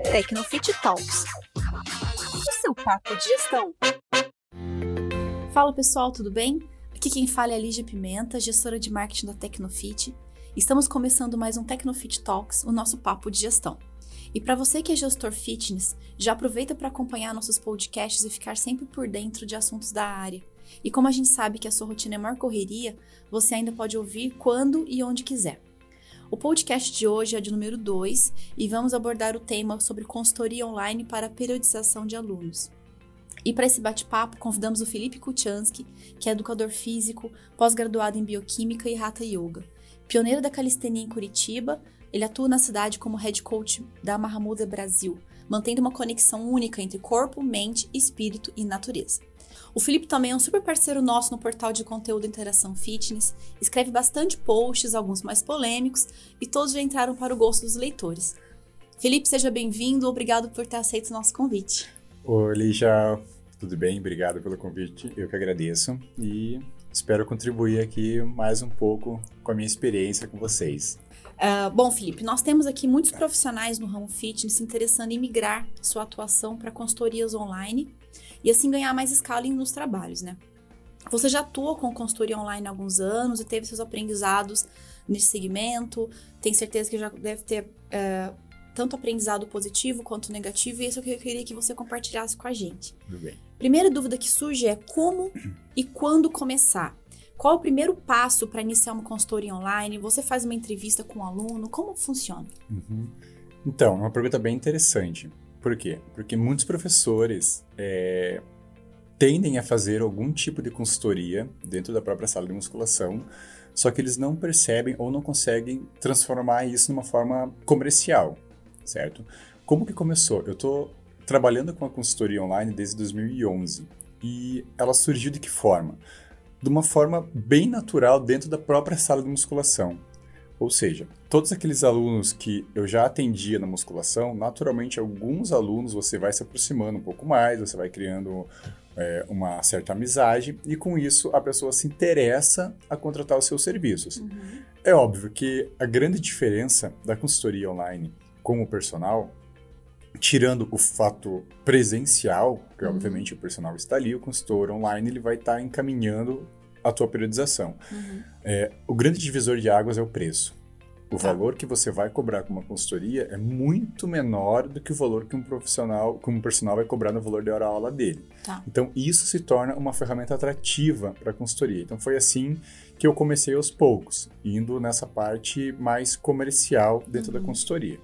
Tecnofit Talks. O seu papo de gestão. Fala pessoal, tudo bem? Aqui quem fala é a Lígia Pimenta, gestora de marketing da Tecnofit. Estamos começando mais um Tecnofit Talks, o nosso papo de gestão. E para você que é gestor fitness, já aproveita para acompanhar nossos podcasts e ficar sempre por dentro de assuntos da área. E como a gente sabe que a sua rotina é maior correria, você ainda pode ouvir quando e onde quiser. O podcast de hoje é de número 2 e vamos abordar o tema sobre consultoria online para periodização de alunos. E para esse bate-papo, convidamos o Felipe Kuchansky, que é educador físico, pós-graduado em bioquímica e hatha yoga. Pioneiro da calistenia em Curitiba, ele atua na cidade como head coach da Mahamuda Brasil, mantendo uma conexão única entre corpo, mente, espírito e natureza. O Felipe também é um super parceiro nosso no portal de conteúdo Interação Fitness, escreve bastante posts, alguns mais polêmicos, e todos já entraram para o gosto dos leitores. Felipe, seja bem-vindo, obrigado por ter aceito o nosso convite. Oi, Lígia, tudo bem? Obrigado pelo convite, eu que agradeço e espero contribuir aqui mais um pouco com a minha experiência com vocês. Uh, bom, Felipe, nós temos aqui muitos profissionais no ramo fitness se interessando em migrar sua atuação para consultorias online e assim ganhar mais escala nos trabalhos, né? Você já atua com consultoria online há alguns anos e teve seus aprendizados nesse segmento, tem certeza que já deve ter uh, tanto aprendizado positivo quanto negativo, e isso é o que eu queria que você compartilhasse com a gente. Bem. Primeira dúvida que surge é como e quando começar? Qual é o primeiro passo para iniciar uma consultoria online? Você faz uma entrevista com um aluno? Como funciona? Uhum. Então, é uma pergunta bem interessante. Por quê? Porque muitos professores é, tendem a fazer algum tipo de consultoria dentro da própria sala de musculação, só que eles não percebem ou não conseguem transformar isso numa forma comercial, certo? Como que começou? Eu estou trabalhando com a consultoria online desde 2011 e ela surgiu de que forma? de uma forma bem natural dentro da própria sala de musculação. Ou seja, todos aqueles alunos que eu já atendia na musculação, naturalmente alguns alunos você vai se aproximando um pouco mais, você vai criando é, uma certa amizade e com isso a pessoa se interessa a contratar os seus serviços. Uhum. É óbvio que a grande diferença da consultoria online com o personal tirando o fato presencial, que uhum. obviamente o personal está ali, o consultor online ele vai estar encaminhando a tua periodização. Uhum. É, o grande divisor de águas é o preço. O tá. valor que você vai cobrar com uma consultoria é muito menor do que o valor que um profissional, que um personal vai cobrar no valor da hora-aula dele. Tá. Então, isso se torna uma ferramenta atrativa para a consultoria. Então, foi assim que eu comecei aos poucos, indo nessa parte mais comercial dentro uhum. da consultoria.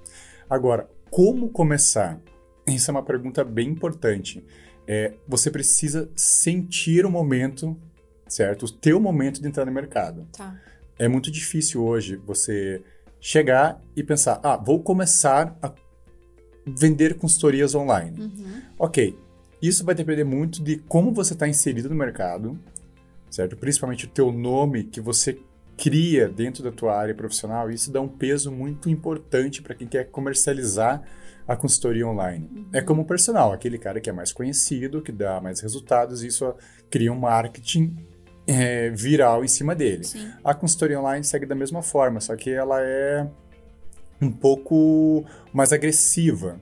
Agora, como começar? Isso é uma pergunta bem importante. É, você precisa sentir o momento, certo? O teu momento de entrar no mercado. Tá. É muito difícil hoje você chegar e pensar, ah, vou começar a vender consultorias online. Uhum. Ok, isso vai depender muito de como você está inserido no mercado, certo? Principalmente o teu nome que você cria dentro da tua área profissional, isso dá um peso muito importante para quem quer comercializar a consultoria online. Uhum. É como o personal, aquele cara que é mais conhecido, que dá mais resultados, isso cria um marketing é, viral em cima dele. Sim. A consultoria online segue da mesma forma, só que ela é um pouco mais agressiva.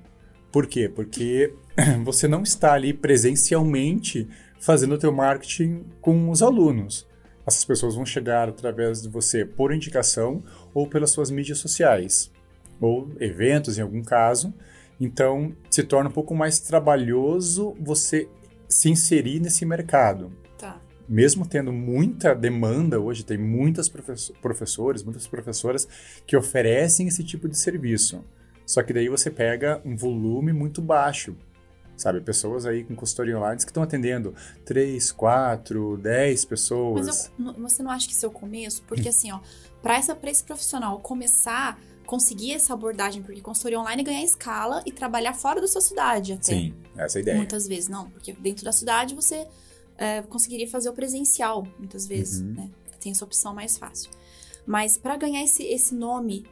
Por quê? Porque você não está ali presencialmente fazendo o teu marketing com os alunos essas pessoas vão chegar através de você por indicação ou pelas suas mídias sociais, ou eventos em algum caso. Então, se torna um pouco mais trabalhoso você se inserir nesse mercado. Mesmo tendo muita demanda, hoje tem muitas professores, muitas professoras que oferecem esse tipo de serviço. Só que daí você pega um volume muito baixo sabe? Pessoas aí com consultoria online que estão atendendo 3, 4, 10 pessoas. Mas eu, você não acha que isso é o começo? Porque assim, ó, para esse profissional começar conseguir essa abordagem, porque consultoria online é ganhar escala e trabalhar fora da sua cidade até. Sim, essa é a ideia. Muitas vezes, não, porque dentro da cidade você é, conseguiria fazer o presencial, muitas vezes, uhum. né? Tem essa opção mais fácil. Mas para ganhar esse, esse nome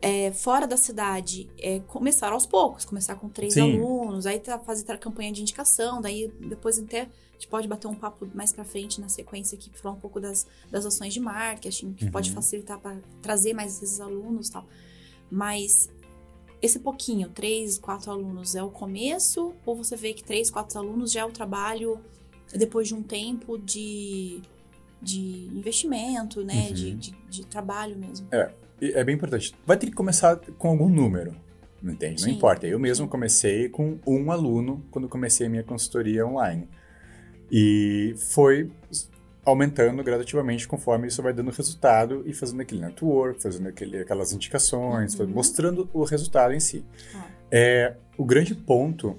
é, fora da cidade é, começar aos poucos, começar com três Sim. alunos, aí tá, fazer a campanha de indicação, daí depois até a gente pode bater um papo mais para frente na sequência aqui, falar um pouco das, das ações de marketing, que uhum. pode facilitar para trazer mais esses alunos tal. Mas esse pouquinho, três, quatro alunos, é o começo? Ou você vê que três, quatro alunos já é o trabalho depois de um tempo de, de investimento, né? Uhum. De, de, de trabalho mesmo. E É bem importante. Vai ter que começar com algum número, não entende? Não Sim. importa. Eu mesmo comecei com um aluno quando comecei a minha consultoria online. E foi aumentando gradativamente conforme isso vai dando resultado e fazendo aquele network, fazendo aquele, aquelas indicações, Uhum. mostrando o resultado em si. Ah. É, o grande ponto,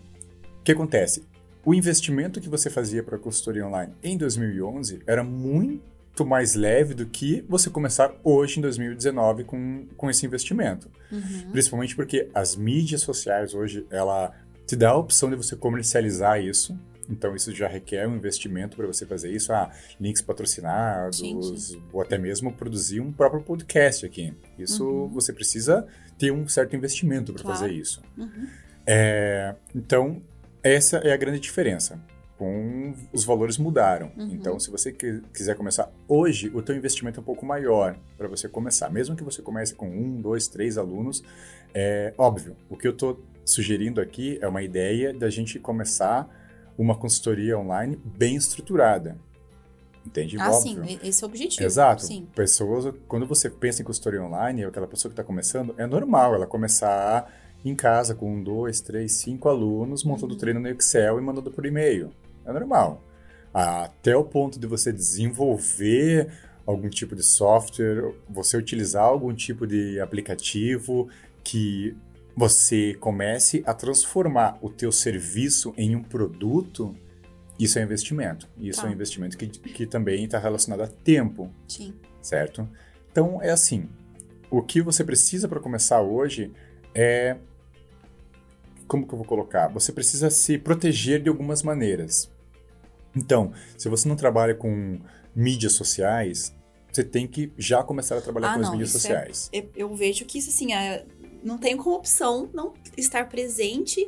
que acontece? O investimento que você fazia para a consultoria online em 2011 era muito mais leve do que você começar hoje em 2019 com, com esse investimento. Uhum. Principalmente porque as mídias sociais hoje, ela te dá a opção de você comercializar isso. Então, isso já requer um investimento para você fazer isso. Ah, links patrocinados, Sim, sim. ou até mesmo produzir um próprio podcast aqui. Isso Uhum. você precisa ter um certo investimento para Claro. fazer isso. Uhum. É, então, essa é a grande diferença. Com os valores mudaram. Uhum. Então, se você qui- quiser começar hoje, o teu investimento é um pouco maior para você começar. Mesmo que você comece com um, dois, três alunos, é óbvio. O que eu estou sugerindo aqui é uma ideia da gente começar uma consultoria online bem estruturada. Entende? Ah, sim, Óbvio. e- esse é o objetivo. Exato. Sim. Pessoas, quando você pensa em consultoria online, aquela pessoa que está começando, é normal ela começar em casa com um, dois, três, cinco alunos, montando Uhum. treino no Excel e mandando por e-mail. É normal. Até o ponto de você desenvolver algum tipo de software, você utilizar algum tipo de aplicativo que você comece a transformar o teu serviço em um produto, isso é investimento. Isso Tá. é um investimento que, que também está relacionado a tempo, Sim. certo? Então, é assim, o que você precisa para começar hoje é... Como que eu vou colocar? Você precisa se proteger de algumas maneiras. Então, se você não trabalha com mídias sociais, você tem que já começar a trabalhar Ah, com as não, mídias isso é- sociais. Eu, eu vejo que isso, assim, é- não tem como opção não estar presente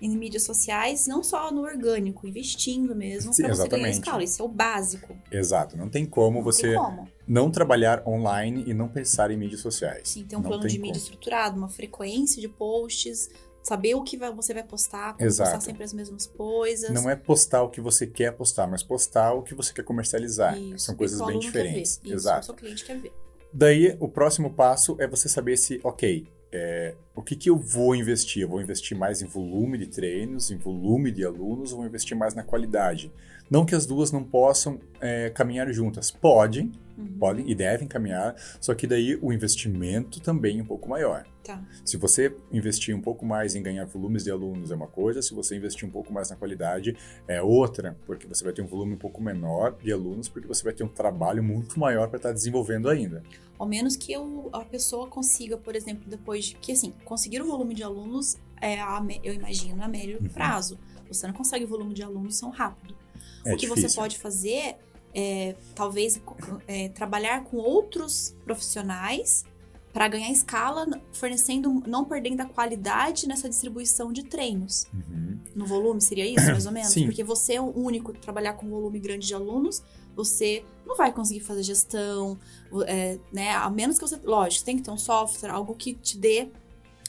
em mídias sociais, não só no orgânico, investindo mesmo, para você ganhar escala. Isso é o básico. Exato. Não tem como não você tem como. não trabalhar online e não pensar em mídias sociais. Sim, ter um Não plano tem de mídia como. estruturado, uma frequência de posts, saber o que você vai postar, Exato. postar sempre as mesmas coisas. Não é postar o que você quer postar, mas postar o que você quer comercializar. Isso, São coisas bem diferentes. Isso, Exato. o seu cliente quer ver. Daí, o próximo passo é você saber se, ok, é, o que, que eu vou investir? Eu vou investir mais em volume de treinos, em volume de alunos, ou vou investir mais na qualidade? Não que as duas não possam é, caminhar juntas. Podem, Uhum. podem e devem caminhar, só que daí o investimento também é um pouco maior. Tá. Se você investir um pouco mais em ganhar volumes de alunos é uma coisa, se você investir um pouco mais na qualidade é outra, porque você vai ter um volume um pouco menor de alunos, porque você vai ter um trabalho muito maior para estar desenvolvendo ainda. Ao menos que eu- a pessoa consiga, por exemplo, depois de. Que assim, conseguir o volume de alunos é, a eu imagino, a médio Uhum. prazo. Você não consegue o volume de alunos tão rápido. É o que difícil. você pode fazer é, talvez, é, trabalhar com outros profissionais para ganhar escala, fornecendo, não perdendo a qualidade nessa distribuição de treinos. Uhum. No volume, seria isso, mais ou menos? Sim. Porque você é o único trabalhar com um volume grande de alunos, você não vai conseguir fazer gestão, é, né? A menos que você. Lógico, tem que ter um software, algo que te dê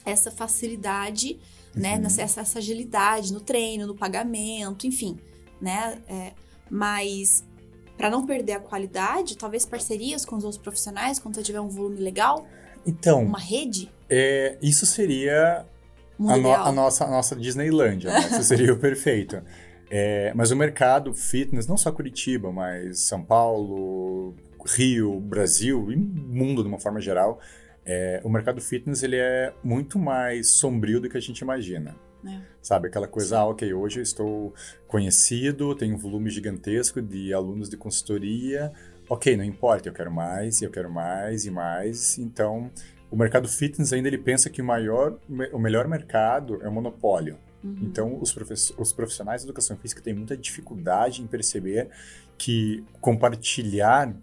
essa facilidade, né? Uhum. Nessa, essa, essa agilidade no treino, no pagamento, enfim, né? É, mas para não perder a qualidade, talvez parcerias com os outros profissionais, quando você tiver um volume legal, Então, uma rede, é, isso seria a, no- a nossa, a nossa Disneylândia, né? Isso seria o perfeito. É, mas o mercado fitness, não só Curitiba, mas São Paulo, Rio, Brasil e mundo de uma forma geral, é, o mercado fitness ele é muito mais sombrio do que a gente imagina. É. Sabe, aquela coisa, ah, ok, hoje eu estou conhecido, tenho um volume gigantesco de alunos de consultoria, ok, não importa, eu quero mais, eu quero mais e mais, então o mercado fitness ainda ele pensa que o maior, o melhor mercado é o monopólio. Uhum. Então, os, os profissionais de educação física têm muita dificuldade em perceber que compartilhar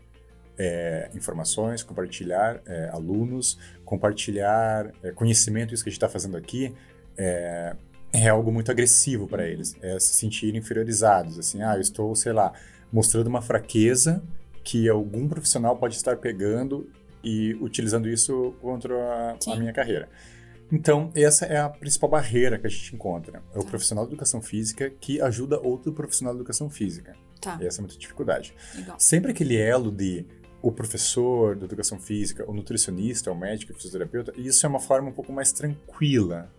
é, informações, compartilhar é, alunos, compartilhar é, conhecimento, isso que a gente está fazendo aqui, é, é algo muito agressivo para eles. É se sentirem inferiorizados. Assim, ah, eu estou, sei lá, mostrando uma fraqueza que algum profissional pode estar pegando e utilizando isso contra a, a minha carreira. Então, essa é a principal barreira que a gente encontra. É o profissional de educação física que ajuda outro profissional de educação física. Tá, Essa é muita dificuldade. legal. Sempre aquele elo de o professor de educação física, o nutricionista, o médico, o fisioterapeuta, isso é uma forma um pouco mais tranquila,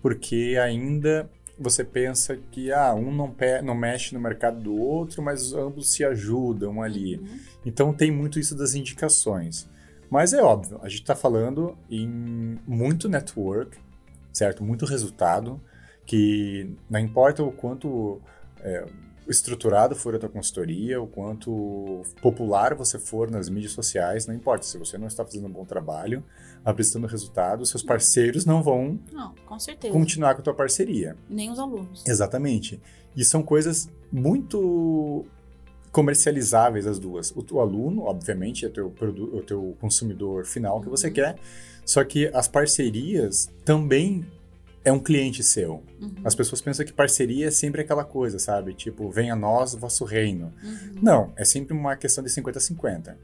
porque ainda você pensa que ah, um não, não mexe no mercado do outro, mas ambos se ajudam ali. Uhum. Então tem muito isso das indicações. Mas é óbvio, a gente está falando em muito network, certo? Muito resultado, que não importa o quanto é, estruturado for a tua consultoria, o quanto popular você for nas mídias sociais, não importa. Se você não está fazendo um bom trabalho, apresentando resultados, seus parceiros não vão Não, com certeza. continuar com a tua parceria. Nem os alunos. Exatamente. E são coisas muito comercializáveis as duas. O teu aluno, obviamente, é teu o teu consumidor final que você Uhum. quer, só que as parcerias também é um cliente seu. Uhum. As pessoas pensam que parceria é sempre aquela coisa, sabe? Tipo, venha a nós, vosso reino. Uhum. Não, é sempre uma questão de 50-50.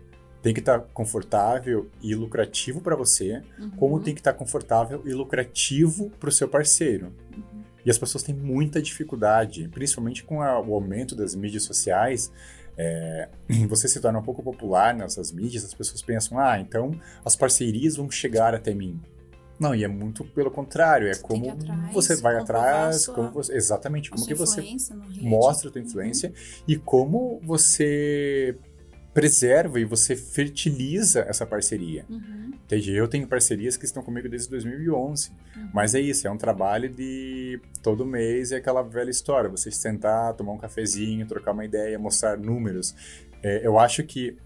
Tem que estar confortável e lucrativo para você, Uhum. como tem que estar confortável e lucrativo para o seu parceiro. Uhum. E as pessoas têm muita dificuldade, principalmente com a- o aumento das mídias sociais. é, você se torna um pouco popular nessas mídias, as pessoas pensam, ah, então as parcerias vão chegar até mim. Não, e é muito pelo contrário, é Você como atrás, você vai atrás, como você, exatamente, como que você mostra a tua influência e como você preserva e você fertiliza essa parceria. Uhum. Entende? Eu tenho parcerias que estão comigo desde 2011. Uhum. Mas é isso, é um trabalho de todo mês, é aquela velha história. Você sentar, tomar um cafezinho, trocar uma ideia, mostrar números. É, eu acho que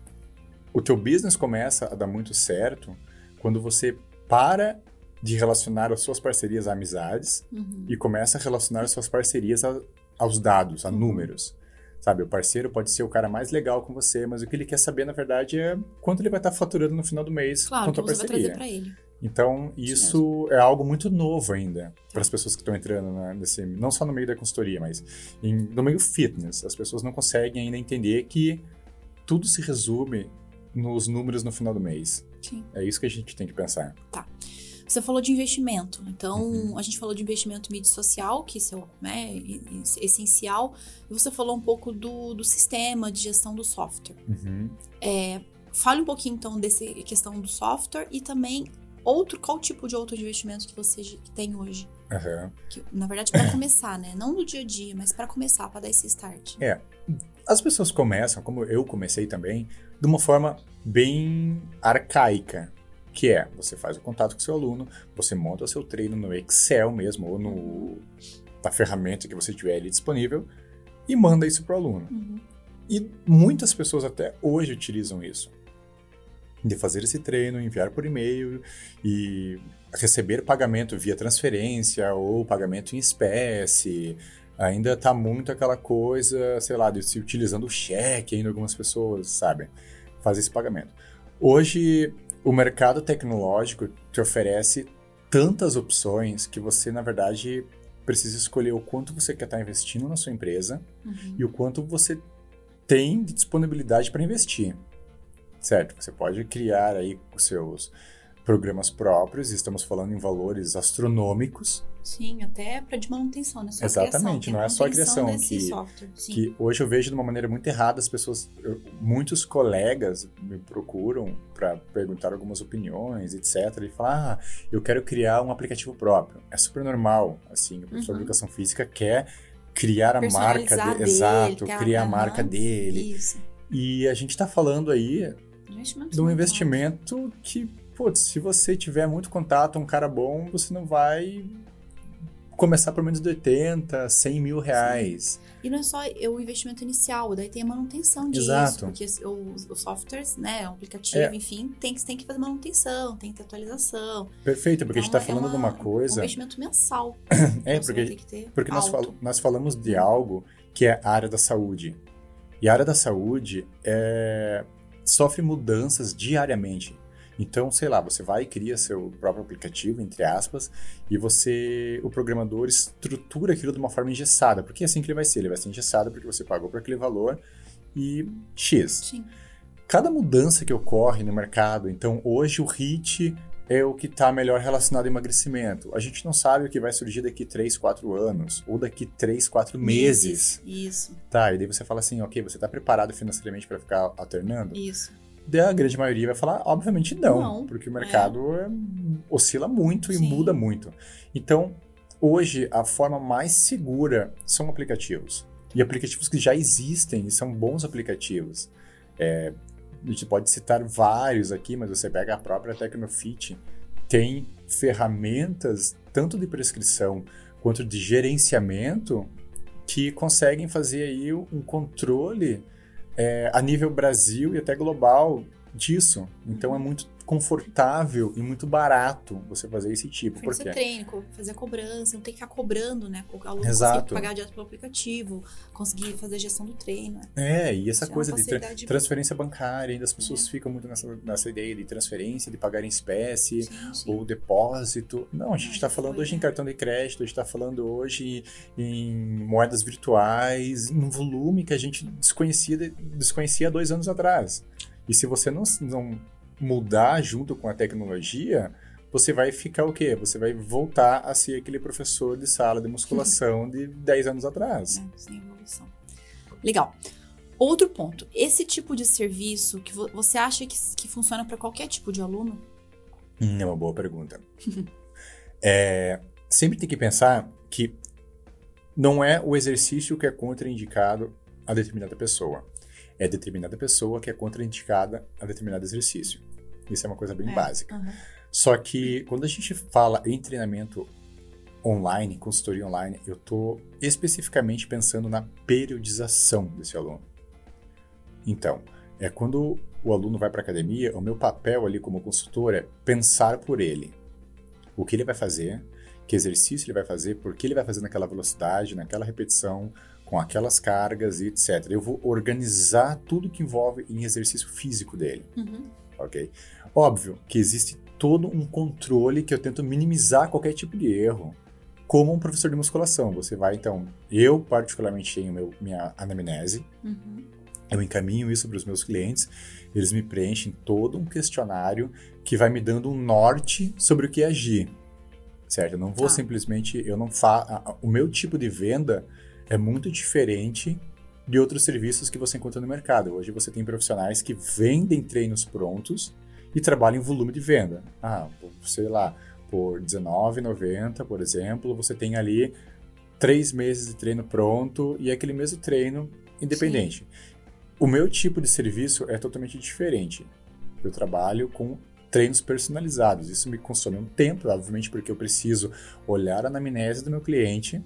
o teu business começa a dar muito certo quando você para de relacionar as suas parcerias a amizades Uhum. e começa a relacionar as suas parcerias a- aos dados, a Uhum. números. Sabe, o parceiro pode ser o cara mais legal com você, mas o que ele quer saber, na verdade, é quanto ele vai estar faturando no final do mês Claro, com a parceria. Então, isso é algo muito novo ainda para as pessoas que estão entrando na- nesse, não só no meio da consultoria, mas em- no meio fitness. As pessoas não conseguem ainda entender que tudo se resume nos números no final do mês. Sim. É isso que a gente tem que pensar. Você falou de investimento. Então, Uhum. a gente falou de investimento em mídia social, que isso é né, essencial. E você falou um pouco do, do sistema de gestão do software. Uhum. Fale um pouquinho, então, dessa questão do software e também outro, qual tipo de outro investimento que você tem hoje? Aham. Que, na verdade, para começar, né? Não no dia a dia, mas para começar, para dar esse start. As pessoas começam, como eu comecei também, de uma forma bem arcaica, que é você faz o contato com o seu aluno, você monta o seu treino no Excel mesmo, ou no, na ferramenta que você tiver ali disponível, e manda isso para o aluno. Uhum. E muitas pessoas até hoje utilizam isso. De fazer esse treino, enviar por e-mail e receber pagamento via transferência ou pagamento em espécie. Ainda tá muito aquela coisa, sei lá, de se utilizando o cheque ainda algumas pessoas, sabe? Fazer esse pagamento. Hoje, o mercado tecnológico te oferece tantas opções que você, na verdade, precisa escolher o quanto você quer estar investindo na sua empresa Uhum. e o quanto você tem de disponibilidade para investir. Certo? Você pode criar aí os seus programas próprios, estamos falando em valores astronômicos, Sim, até para de manutenção, né? Só Exatamente, criação, não a é só a criação que- software. Sim. que hoje eu vejo de uma maneira muito errada as pessoas, eu- muitos colegas me procuram para perguntar algumas opiniões, etc, e falar, ah, eu quero criar um aplicativo próprio. É super normal, assim, o professor Uhum. de educação física quer criar a marca Personalizar dele, exato, criar a marca dele. Isso. E a gente está falando aí de um investimento que, putz, se você tiver muito contato, um cara bom, você não vai começar por menos de 80, 100 mil reais. alto. E não é só o investimento inicial, daí tem a manutenção disso. Exato. Porque os, softwares, né, o aplicativo, É. enfim, tem, que- tem que fazer manutenção, tem que ter atualização. Perfeito, porque a gente Então, está é falando de uma coisa. Um investimento mensal. É, vai ter porque, porque nós, fal- nós falamos de algo que é a área da saúde. E a área da saúde é, sofre mudanças diariamente. Então, sei lá, você vai e cria seu próprio aplicativo, entre aspas, e você, o programador, estrutura aquilo de uma forma engessada. Porque é assim que ele vai ser. Ele vai ser engessado porque você pagou por aquele valor e X. Sim. cada mudança que ocorre no mercado, então hoje o HIT é o que está melhor relacionado ao emagrecimento. A gente não sabe o que vai surgir daqui 3, 4 anos, ou daqui 3, 4 meses. Isso, Tá, e daí você fala assim, ok, você está preparado financeiramente para ficar alternando? isso. Daí a grande maioria vai falar, obviamente não, Não, porque o mercado é, oscila muito e Sim. muda muito. Então, hoje, a forma mais segura são aplicativos. E aplicativos que já existem e são bons aplicativos. É, a gente pode citar vários aqui, mas você pega a própria Tecnofit, tem ferramentas tanto de prescrição quanto de gerenciamento que conseguem fazer aí um controle é, a nível Brasil e até global disso. Então é muito confortável e muito barato você fazer esse tipo. Por Fazer quê? treino, fazer a cobrança, não tem que ficar cobrando, né? O aluno Exato. pagar direto pelo aplicativo, conseguir fazer a gestão do treino. né? É, e essa é coisa de tra- transferência bancária, ainda as pessoas É. ficam muito nessa, nessa ideia de transferência, de pagar em espécie. Sim, sim. ou depósito. Não, a gente está falando foi, hoje em né? cartão de crédito, a gente está falando hoje em moedas virtuais, num volume que a gente desconhecia, desconhecia há dois anos atrás. E se você não, não mudar junto com a tecnologia, você vai ficar o quê? Você vai voltar a ser aquele professor de sala de musculação de 10 anos atrás. É, sem evolução. Legal. Outro ponto, esse tipo de serviço que vo- você acha que, que funciona para qualquer tipo de aluno? Hum, É uma boa pergunta. É, sempre tem que pensar que não é o exercício que é contraindicado a determinada pessoa. É determinada pessoa que é contraindicada a determinado exercício. Isso é uma coisa bem É, básica. aham. Só que quando a gente fala em treinamento online, consultoria online, eu estou especificamente pensando na periodização desse aluno. Então, é quando o aluno vai para a academia, o meu papel ali como consultor é pensar por ele. O que ele vai fazer, que exercício ele vai fazer, por que ele vai fazer naquela velocidade, naquela repetição, com aquelas cargas e etc. Eu vou organizar tudo que envolve em exercício físico dele Uhum. Ok? Óbvio que existe todo um controle que eu tento minimizar qualquer tipo de erro, como um professor de musculação. Você vai, então, eu particularmente tenho meu, minha anamnese, Uhum. eu encaminho isso para os meus clientes, eles me preenchem todo um questionário que vai me dando um norte sobre o que agir, certo? Eu não vou Tá. simplesmente, eu não faço, o meu tipo de venda é muito diferente de outros serviços que você encontra no mercado. Hoje você tem profissionais que vendem treinos prontos e trabalham em volume de venda. Ah, sei lá, por R$19,90, por exemplo, você tem ali três meses de treino pronto e é aquele mesmo treino independente. O meu tipo de serviço é totalmente diferente. Eu trabalho com treinos personalizados. Isso me consome um tempo, obviamente, porque eu preciso olhar a anamnese do meu cliente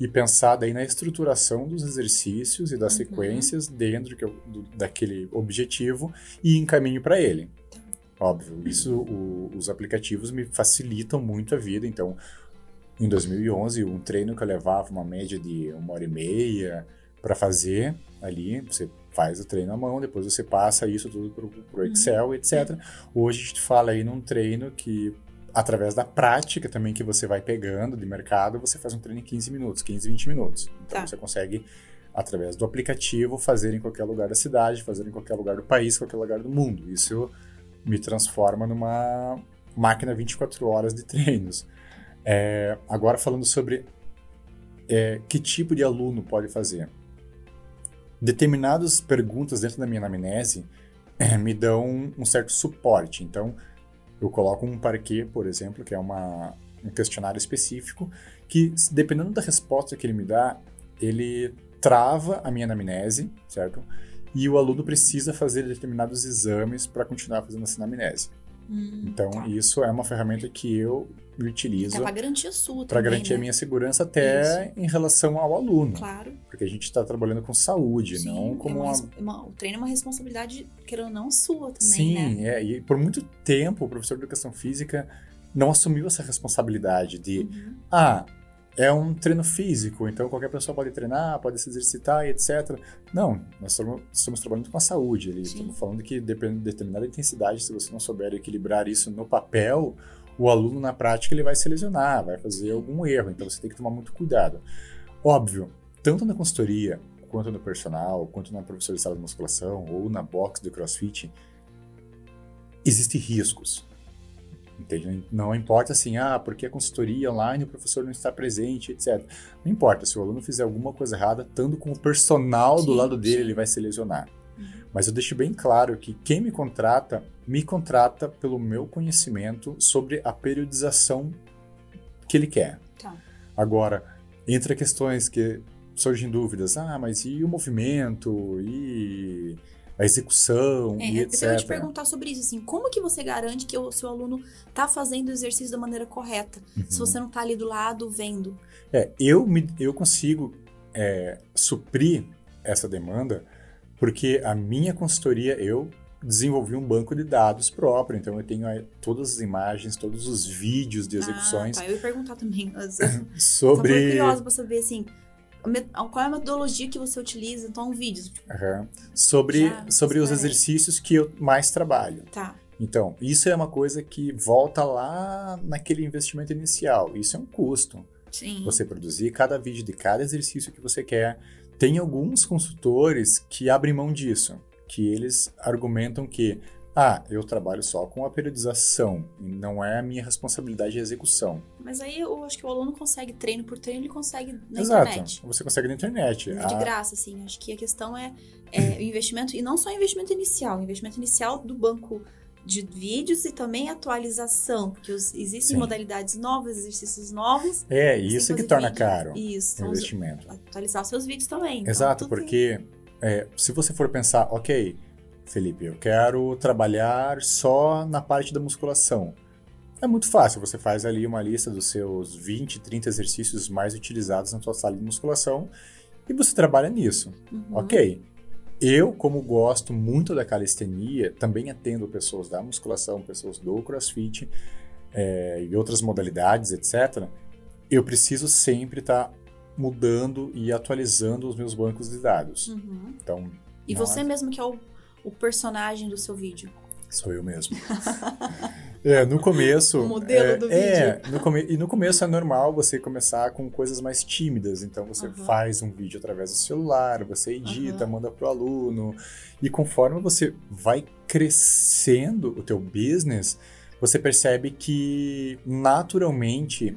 e pensar daí na estruturação dos exercícios e das Uhum. sequências dentro que do- daquele objetivo e encaminho para ele. Óbvio, isso o- os aplicativos me facilitam muito a vida. Então, em 2011, um treino que eu levava uma média de uma hora e meia para fazer ali, você faz o treino à mão, depois você passa isso tudo pro, pro Excel, etc. Hoje a gente fala aí num treino que através da prática também que você vai pegando de mercado, você faz um treino em 15 minutos, 15, 20 minutos. Então Tá. você consegue através do aplicativo fazer em qualquer lugar da cidade, fazer em qualquer lugar do país, qualquer lugar do mundo. Isso me transforma numa máquina 24 horas de treinos. É, agora falando sobre é, que tipo de aluno pode fazer. Determinadas perguntas dentro da minha anamnese é, me dão um certo suporte. Então, eu coloco um parquet, por exemplo, que é uma, um questionário específico, que dependendo da resposta que ele me dá, ele trava a minha anamnese, certo? E o aluno precisa fazer determinados exames para continuar fazendo essa anamnese. Hum, Então, tá. isso é uma ferramenta que eu utilizo É pra garantia sua para garantir a né? minha segurança até em relação ao aluno. Claro. Porque a gente está trabalhando com saúde, Sim, não é como uma, uma... res- uma- O treino é uma responsabilidade, querendo ou não, sua também, Sim, né? é. E por muito tempo o professor de educação física não assumiu essa responsabilidade de, Uhum. ah, é um treino físico, então qualquer pessoa pode treinar, pode se exercitar e etc. Não, nós estamos, estamos trabalhando com a saúde. ali. Sim. Estamos falando que dependendo de determinada intensidade, se você não souber equilibrar isso no papel, o aluno na prática ele vai se lesionar, vai fazer algum erro. Então você tem que tomar muito cuidado. Óbvio, tanto na consultoria, quanto no personal, quanto na professora de sala de musculação ou na box do CrossFit, existem riscos. Entende? Não importa assim, ah, porque a consultoria online o professor não está presente, etc. Não importa, se o aluno fizer alguma coisa errada, estando com o personal Sim, do lado dele, sim. ele vai se lesionar. Uhum. Mas eu deixo bem claro que quem me contrata, me contrata pelo meu conhecimento sobre a periodização que ele quer. Tá. Agora, entre questões que surgem dúvidas, ah, mas e o movimento, e a execução, É, e eu etc. ia te perguntar sobre isso, assim, como que você garante que o seu aluno tá fazendo o exercício da maneira correta, se Uhum. você não tá ali do lado vendo? É, eu, me, eu consigo é, suprir essa demanda porque a minha consultoria, eu desenvolvi um banco de dados próprio, então eu tenho aí todas as imagens, todos os vídeos de execuções Ah, tá, eu ia perguntar também. mas- Só sobre... curiosa pra saber, assim, qual é a metodologia que você utiliza, então, vídeos. Tipo, Aham. sobre, Já, sobre os exercícios que eu mais trabalho. tá, Então, isso é uma coisa que volta lá naquele investimento inicial. Isso é um custo. sim. Você produzir cada vídeo de cada exercício que você quer. Tem alguns consultores que abrem mão disso, que eles argumentam que, ah, eu trabalho só com a periodização, e não é a minha responsabilidade a execução. Mas aí eu acho que o aluno consegue, treino por treino, ele consegue na Exato. internet. Você consegue na internet. De Ah, graça, assim. Acho que a questão é, é o investimento, e não só o investimento inicial, o investimento inicial do banco de vídeos e também atualização, porque os- existem Sim. modalidades novas, exercícios novos. é isso que torna vídeo. caro Isso, o os- investimento. atualizar os seus vídeos também. Então, Exato, tem- porque é, se você for pensar, ok, Felipe, eu quero trabalhar só na parte da musculação. É muito fácil, você faz ali uma lista dos seus 20, 30 exercícios mais utilizados na sua sala de musculação e você trabalha nisso. Uhum. Ok. Eu, como gosto muito da calistenia, também atendo pessoas da musculação, pessoas do crossfit é, e outras modalidades, etc. Eu preciso sempre estar mudando e atualizando os meus bancos de dados. Uhum. Então, E você é- mesmo que é o, o personagem do seu vídeo. sou eu mesmo. É, no começo. O modelo é, do É, no come... e no começo é normal você começar com coisas mais tímidas. Então você Aham. faz um vídeo através do celular, você edita, Aham. manda pro aluno. E conforme você vai crescendo o teu business, você percebe que naturalmente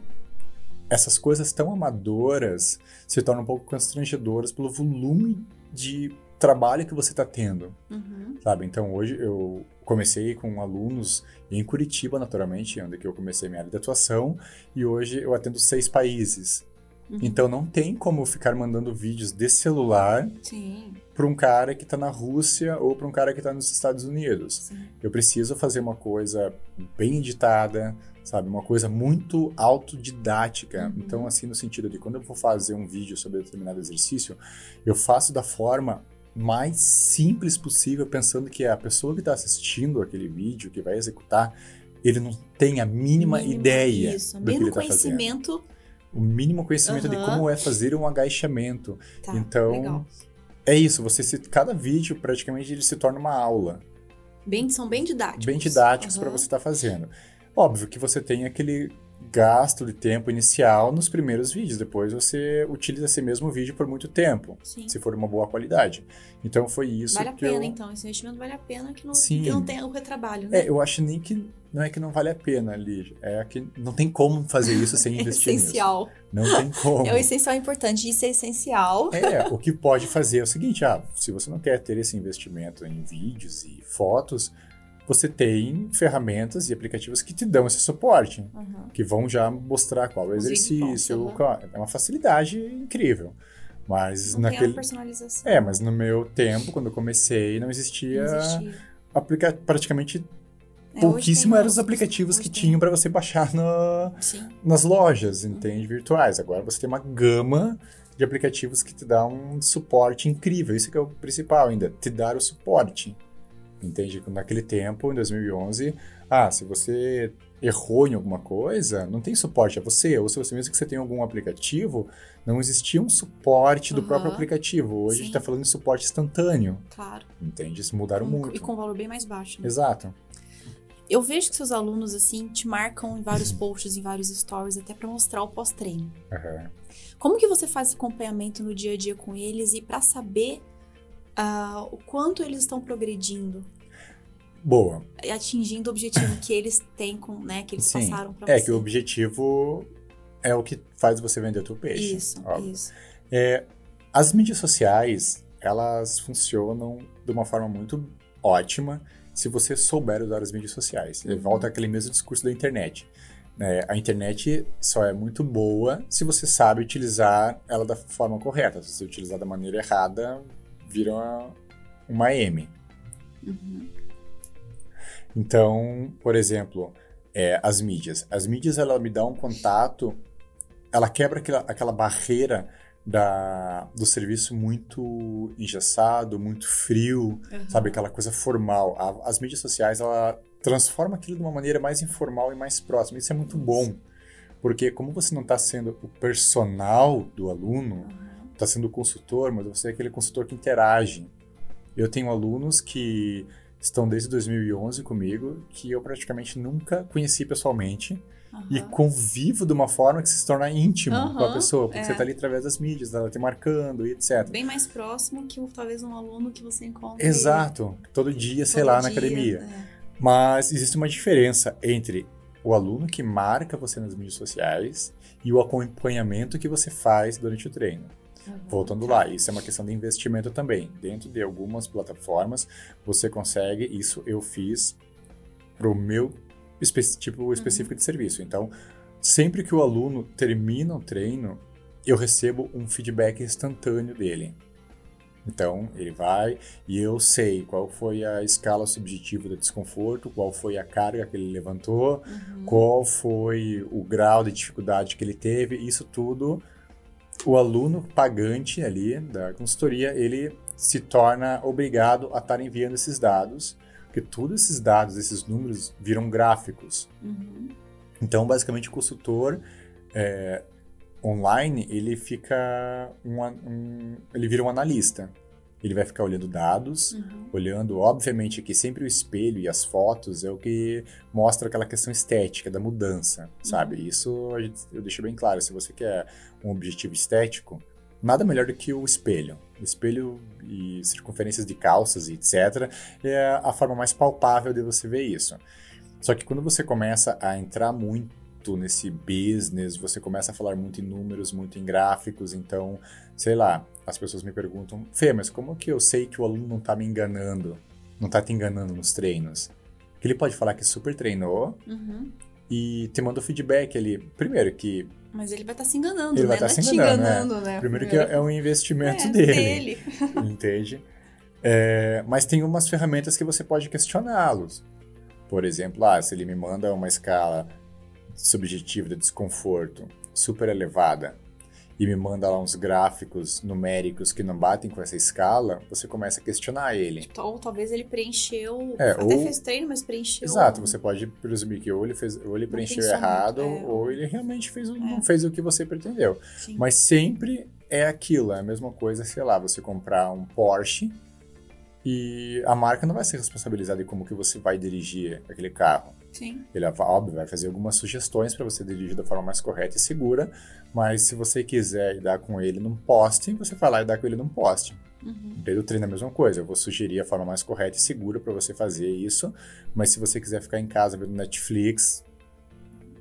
essas coisas tão amadoras se tornam um pouco constrangedoras pelo volume de trabalho que você está tendo Uhum. sabe? Então hoje eu comecei com alunos em Curitiba, naturalmente, onde que eu comecei minha área de atuação, e hoje eu atendo seis países. Uhum. Então não tem como ficar mandando vídeos de celular para um cara que está na Rússia ou para um cara que está nos Estados Unidos. sim. Eu preciso fazer uma coisa bem editada, sabe? Uma coisa muito autodidática. Uhum. Então, assim, no sentido de quando eu vou fazer um vídeo sobre determinado exercício, eu faço da forma mais simples possível, pensando que a pessoa que está assistindo aquele vídeo, que vai executar, ele não tem a mínima Mínimo- ideia Isso, do que ele mínimo está fazendo. conhecimento. O mínimo conhecimento de Aham. como é fazer um agachamento. Tá, Então, legal. É isso, você se, cada vídeo praticamente ele se torna uma aula. Bem, são bem didáticos. bem didáticos para Aham. você estar fazendo. Óbvio que você tem aquele gasto de tempo inicial nos primeiros vídeos, depois você utiliza esse mesmo vídeo por muito tempo, Sim. se for uma boa qualidade. Então foi isso Vale a pena, eu... então. Esse investimento vale a pena que não, Sim. que não tenha o retrabalho, né? É, eu acho nem que não é que não vale a pena, Lígia, é que não tem como fazer isso sem É investir essencial. nisso. Não tem como. É o essencial importante. Isso é essencial. É, o que pode fazer é o seguinte, ah, se você não quer ter esse investimento em vídeos e fotos, você tem ferramentas e aplicativos que te dão esse suporte. Aham. que vão já mostrar qual é o exercício. vídeos, qual- É uma facilidade incrível. Mas Não naquele. É, mas no meu tempo, quando eu comecei, não existia. Não existia. aplica- Praticamente É, pouquíssimo eram os os- aplicativos que tem. tinham para você baixar nas lojas, entende? Virtuais. Agora você tem uma gama de aplicativos que te dá um suporte incrível. Isso que é o principal ainda, te dar o suporte. Entende? Naquele tempo, em 2011, ah, se você errou em alguma coisa, não tem suporte, é você. Ou se você mesmo que você tem algum aplicativo, não existia um suporte do Aham. próprio aplicativo. Hoje a gente Sim. está falando de suporte instantâneo, Claro. entende? Isso mudaram Com- muito. E com valor bem mais baixo. né? Exato. Eu vejo que seus alunos, assim, te marcam em vários posts, em vários stories, até pra mostrar o pós-treino. Aham. Como que você faz esse acompanhamento no dia a dia com eles e pra saber ah, o quanto eles estão progredindo? Boa. atingindo o objetivo que eles têm com, né, que eles Sim. passaram para É você. que o objetivo é o que faz você vender o teu peixe. Isso, óbvio. isso. É, as mídias sociais, elas funcionam de uma forma muito ótima se você souber usar as mídias sociais. Uhum. Volta aquele mesmo discurso da internet. né? a internet só é muito boa se você sabe utilizar ela da forma correta. Se você utilizar da maneira errada, vira uma, uma M. Uhum. Então, por exemplo, é, as mídias. As mídias, ela me dá um contato, ela quebra aquela, aquela barreira da, do serviço muito engessado, muito frio, Uhum. sabe? Aquela coisa formal. A- as mídias sociais, ela transforma aquilo de uma maneira mais informal e mais próxima. Isso é muito bom, porque como você não está sendo o personal do aluno, Uhum. Está sendo consultor, mas você é aquele consultor que interage. Eu tenho alunos que estão desde 2011 comigo, que eu praticamente nunca conheci pessoalmente e Aham. convivo de uma forma que se torna íntimo com a pessoa, porque é. você está ali através das mídias, ela te marcando e etc. Bem mais próximo que talvez um aluno que você encontra. Exato, todo dia, sei todo lá, na dia, academia. é. Mas existe uma diferença entre o aluno que marca você nas mídias sociais e o acompanhamento que você faz durante o treino. Uhum. Voltando lá, isso é uma questão de investimento também. Dentro de algumas plataformas, você consegue, isso eu fiz para o meu espe tipo específico de serviço. Então, sempre que o aluno termina o treino, eu recebo um feedback instantâneo dele. Então, ele vai e eu sei qual foi a escala subjetiva do desconforto, qual foi a carga que ele levantou, Uhum. qual foi o grau de dificuldade que ele teve, isso tudo o aluno pagante ali da consultoria, ele se torna obrigado a estar enviando esses dados, porque todos esses dados, esses números viram gráficos. Uhum. Então, basicamente, o consultor é, online, ele fica um, um- ele vira um analista. Ele vai ficar olhando dados, Uhum. olhando, obviamente, que sempre o espelho e as fotos é o que mostra aquela questão estética da mudança, sabe? Isso a gente- eu deixo bem claro. Se você quer um objetivo estético, nada melhor do que o espelho. O espelho e circunferências de calças e etc. é a forma mais palpável de você ver isso. Só que quando você começa a entrar muito nesse business, você começa a falar muito em números, muito em gráficos, então, sei lá, as pessoas me perguntam, Fê, mas como que eu sei que o aluno não tá me enganando, não tá te enganando nos treinos? Que ele pode falar que super treinou Uhum. e te manda o feedback ali. Primeiro que, Mas ele vai estar se enganando, Ele né? vai tá Não é se enganando, enganando, né? primeiro que é um investimento É, dele, dele. entende? É, mas tem umas ferramentas que você pode questioná-los. Por exemplo, ah, se ele me manda uma escala subjetiva de desconforto super elevada e me manda lá uns gráficos numéricos que não batem com essa escala, você começa a questionar ele. Ou talvez ele preencheu. É, até ou- fez treino, mas preencheu. Exato, você pode presumir que ou ele, fez, ou ele preencheu errado, muito, é. ou ele realmente fez, o- não É. fez o que você pretendeu. Sim. Mas sempre é aquilo, é a mesma coisa, sei lá, você comprar um Porsche e a marca não vai ser responsabilizada em como que você vai dirigir aquele carro. Sim. Ele, óbvio, vai fazer algumas sugestões para você dirigir da forma mais correta e segura, mas se você quiser dar com ele num poste, você vai lá e dá com ele num poste. Uhum. Pelo treino é a mesma coisa, eu vou sugerir a forma mais correta e segura para você fazer isso, mas se você quiser ficar em casa vendo Netflix,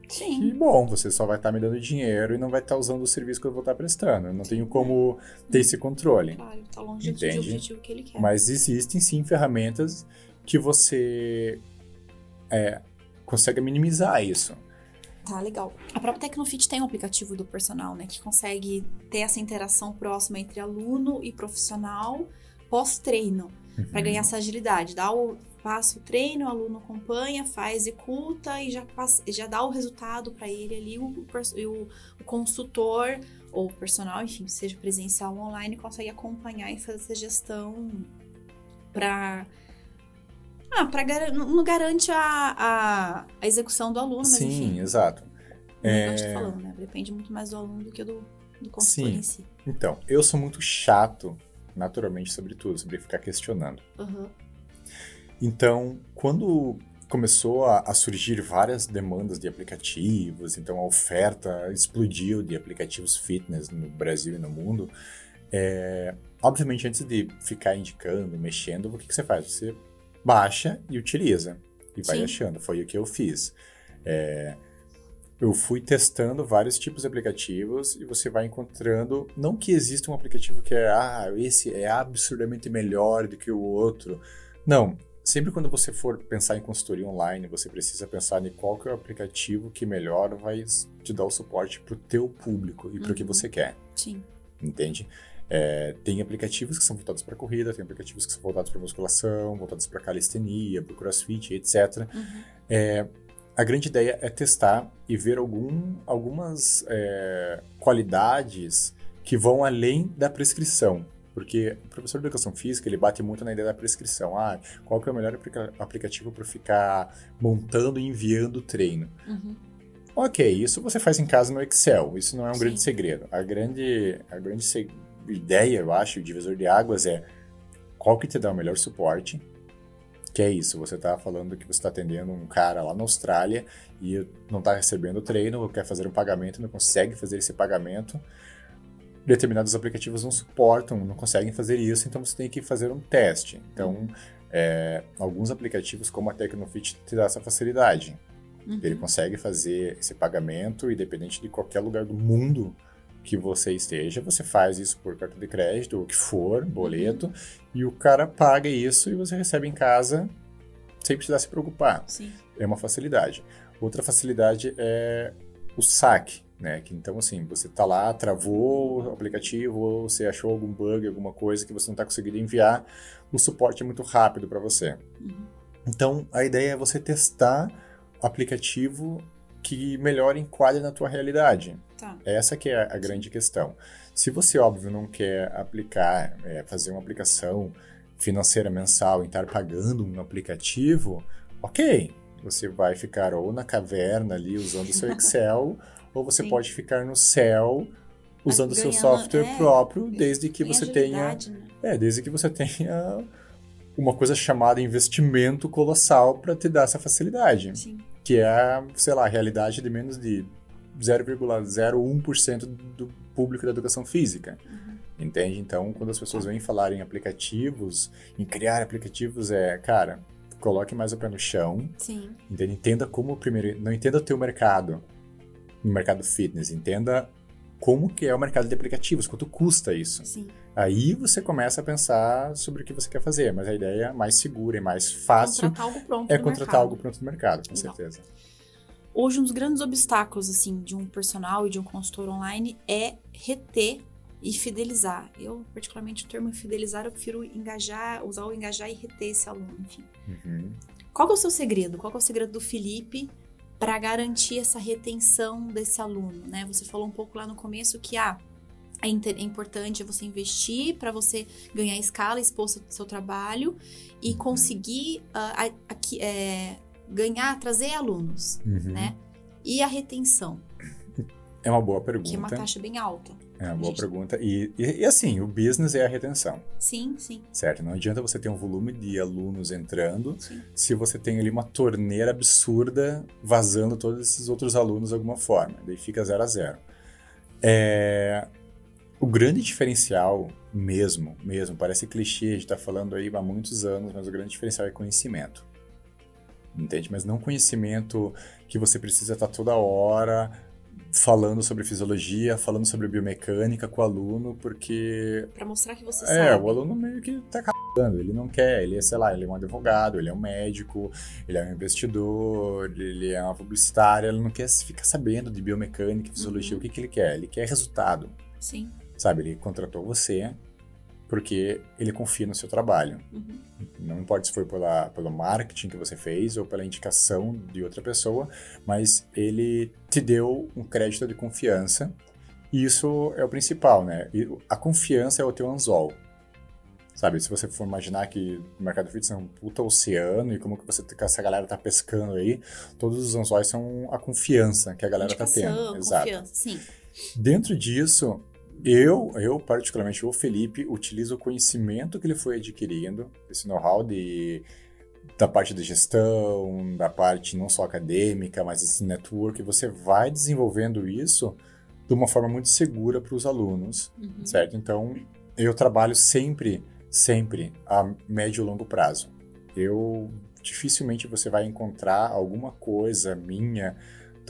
que Sim. bom, você só vai estar me dando dinheiro e não vai estar usando o serviço que eu vou estar prestando. Eu não tenho como ter esse controle. Claro, tá longe do Entende? objetivo que ele quer. Mas existem sim ferramentas que você é, consegue minimizar isso. Tá, legal. A própria Tecnofit tem um aplicativo do personal, né? Que consegue ter essa interação próxima entre aluno e profissional pós-treino. Uhum. ganhar essa agilidade. Dá o, passa o treino, o aluno acompanha, faz, executa e já, passa, já dá o resultado para ele ali. O, o, o consultor ou o personal, enfim, seja presencial ou online, consegue acompanhar e fazer essa gestão para ah, pra, gar- não garante a, a, a execução do aluno, mas Sim, enfim. exato. É, eu tô falando, né? Depende muito mais do aluno do que do, do consultor Sim. em si. Então, eu sou muito chato, naturalmente, sobre tudo, sobre ficar questionando. Uhum. Então, quando começou a, a surgir várias demandas de aplicativos, então a oferta explodiu de aplicativos fitness no Brasil e no mundo, é, obviamente antes de ficar indicando, mexendo, o que, que você faz? Você baixa e utiliza. E vai Sim. achando. Foi o que eu fiz. É, eu fui testando vários tipos de aplicativos e você vai encontrando. Não que exista um aplicativo que é, ah, esse é absurdamente melhor do que o outro. Não. Sempre quando você for pensar em consultoria online, você precisa pensar em qual que é o aplicativo que melhor vai te dar o suporte para o teu público e para o que Uhum. você quer Sim. entende? É, tem aplicativos que são voltados para corrida, tem aplicativos que são voltados para musculação, voltados para calistenia, para crossfit, etc. Uhum. É, a grande ideia é testar e ver algum, algumas é, qualidades que vão além da prescrição. Porque o professor de educação física, ele bate muito na ideia da prescrição. Ah, qual que é o melhor aplica- aplicativo para ficar montando e enviando o treino? Uhum. Ok, isso você faz em casa no Excel. Isso não é um Sim. grande segredo. A grande, a grande ideia, eu acho, o divisor de águas é qual que te dá o melhor suporte. Que é isso, você está falando que você está atendendo um cara lá na Austrália e não está recebendo treino, ou quer fazer um pagamento, não consegue fazer esse pagamento. Determinados aplicativos não suportam, não conseguem fazer isso, então você tem que fazer um teste. Então, é, alguns aplicativos, como a Tecnofit, te dá essa facilidade. Uhum. Ele consegue fazer esse pagamento, independente de qualquer lugar do mundo que você esteja. Você faz isso por cartão de crédito, ou o que for, boleto, e o cara paga isso e você recebe em casa sem precisar se preocupar. Sim. É uma facilidade. Outra facilidade é o saque, né? Que, então, assim, você tá lá, travou o aplicativo, ou você achou algum bug, alguma coisa que você não está conseguindo enviar, o suporte é muito rápido para você. Uhum. Então, a ideia é você testar aplicativo que melhor enquadre na tua realidade. Tá. Essa que é a grande questão. Se você, óbvio, não quer aplicar, é, fazer uma aplicação financeira mensal e estar pagando um aplicativo, ok. Você vai ficar ou na caverna ali usando o seu Excel, ou você Sim. pode ficar no céu usando o seu software é, próprio, desde que você tenha né? é, desde que você tenha uma coisa chamada investimento colossal para te dar essa facilidade, Sim. Que é, sei lá, a realidade de menos de 0,01% do público da educação física. Uhum. Entende? Então, quando as pessoas vêm falar em aplicativos, em criar aplicativos, é, cara, coloque mais o pé no chão, Sim. entende? Entenda como primeiro, não entenda o teu mercado, no mercado fitness, entenda como que é o mercado de aplicativos, quanto custa isso. Sim. Aí você começa a pensar sobre o que você quer fazer, mas a ideia mais segura e mais fácil Contratar algo pronto é contratar mercado. algo pronto no mercado, com Legal. certeza. Hoje, um dos grandes obstáculos, assim, de um personal e de um consultor online é reter e fidelizar. Eu, particularmente, o termo fidelizar, eu prefiro engajar, usar o engajar e reter esse aluno, enfim. Uhum. Qual é o seu segredo? Qual é o segredo do Felipe para garantir essa retenção desse aluno, né? Você falou um pouco lá no começo que ah, é, é importante você investir para você ganhar escala, expor seu, seu trabalho e conseguir ah, a- aqui, é, ganhar, trazer alunos, Uhum. né? E a retenção, É uma boa que é uma pergunta. taxa bem alta. É uma boa Gente. pergunta. E, e, e assim, o business é a retenção, Sim, sim, certo? Não adianta você ter um volume de alunos entrando sim. se você tem ali uma torneira absurda vazando todos esses outros alunos de alguma forma. Daí fica zero a zero. É, O grande diferencial mesmo, mesmo, parece clichê, a gente está falando aí há muitos anos, mas o grande diferencial é conhecimento. Entende? Mas não conhecimento que você precisa estar toda hora falando sobre fisiologia, falando sobre biomecânica com o aluno, porque Para mostrar que você é, sabe. o aluno meio que tá cagando, ele não quer, ele é, sei lá, ele é um advogado, ele é um médico, ele é um investidor, ele é uma publicitária, ele não quer ficar sabendo de biomecânica, fisiologia, Uhum. o que, que ele quer? Ele quer resultado, Sim. Sabe? Ele contratou você porque ele confia no seu trabalho. Uhum. Não importa se foi pela, pelo marketing que você fez ou pela indicação de outra pessoa, mas ele te deu um crédito de confiança e isso é o principal, né? E a confiança é o teu anzol. Sabe, se você for imaginar que o mercado fitness é um puta oceano e como que você que essa galera tá pescando aí, todos os anzóis são a confiança que a galera tá tendo. Indicação, Exato. confiança, sim. Dentro disso, eu, eu particularmente, o Felipe, utilizo o conhecimento que ele foi adquirindo, esse know-how de, da parte de gestão, da parte não só acadêmica, mas esse network, você vai desenvolvendo isso de uma forma muito segura para os alunos, Uhum. certo? Então, eu trabalho sempre, sempre a médio e longo prazo. eu dificilmente você vai encontrar alguma coisa minha,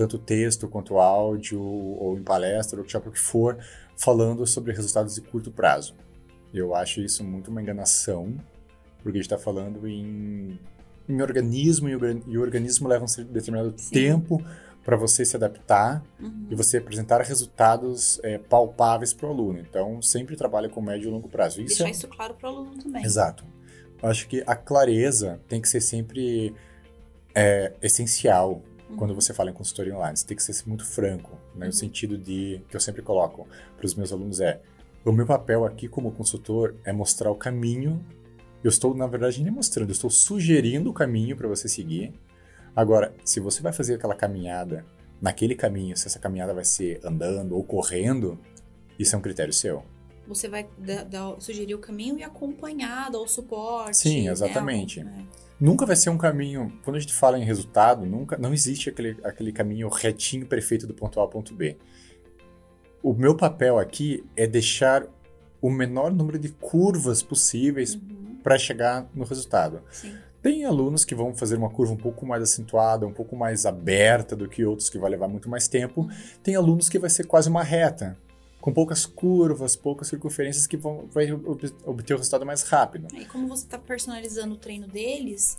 tanto texto quanto áudio, ou em palestra, ou o que for, falando sobre resultados de curto prazo. Eu acho isso muito uma enganação, porque a gente está falando em, em organismo, e o, e o organismo leva um determinado Sim. tempo para você se adaptar uhum. e você apresentar resultados é, palpáveis para o aluno. Então, sempre trabalha com médio e longo prazo. Isso Deixar é... isso claro para o aluno também. Exato. Eu acho que a clareza tem que ser sempre é, essencial uhum. quando você fala em consultoria online. Você tem que ser muito franco, né? no uhum. sentido de que eu sempre coloco para os meus alunos é o meu papel aqui como consultor é mostrar o caminho. Eu estou, na verdade, nem mostrando, eu estou sugerindo o caminho para você seguir. Agora, se você vai fazer aquela caminhada naquele caminho, se essa caminhada vai ser andando ou correndo, isso é um critério seu. Você vai dar, dar, sugerir o caminho e acompanhar, dar o suporte. Sim, né? exatamente. Né? Nunca vai ser um caminho. Quando a gente fala em resultado, nunca, não existe aquele, aquele caminho retinho perfeito do ponto A ao ponto B. O meu papel aqui é deixar o menor número de curvas possíveis uhum. para chegar no resultado. Sim. Tem alunos que vão fazer uma curva um pouco mais acentuada, um pouco mais aberta do que outros que vai levar muito mais tempo. Tem alunos que vai ser quase uma reta, com poucas curvas, poucas circunferências que vão vai obter o resultado mais rápido. E como você está personalizando o treino deles,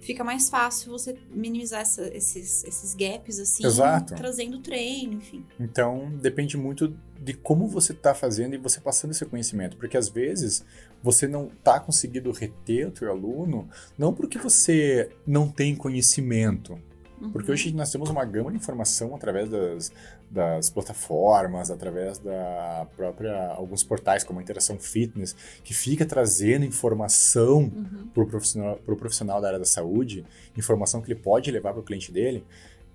fica mais fácil você minimizar essa, esses, esses gaps, assim, Exato. trazendo treino, enfim. Então, depende muito de como você está fazendo e você passando esse conhecimento, porque às vezes você não está conseguindo reter o teu aluno, não porque você não tem conhecimento, Uhum. Porque hoje nós temos uma gama de informação através das, das plataformas, através da própria alguns portais como a Interação Fitness, que fica trazendo informação uhum. para o profissional, profissional da área da saúde, informação que ele pode levar para o cliente dele.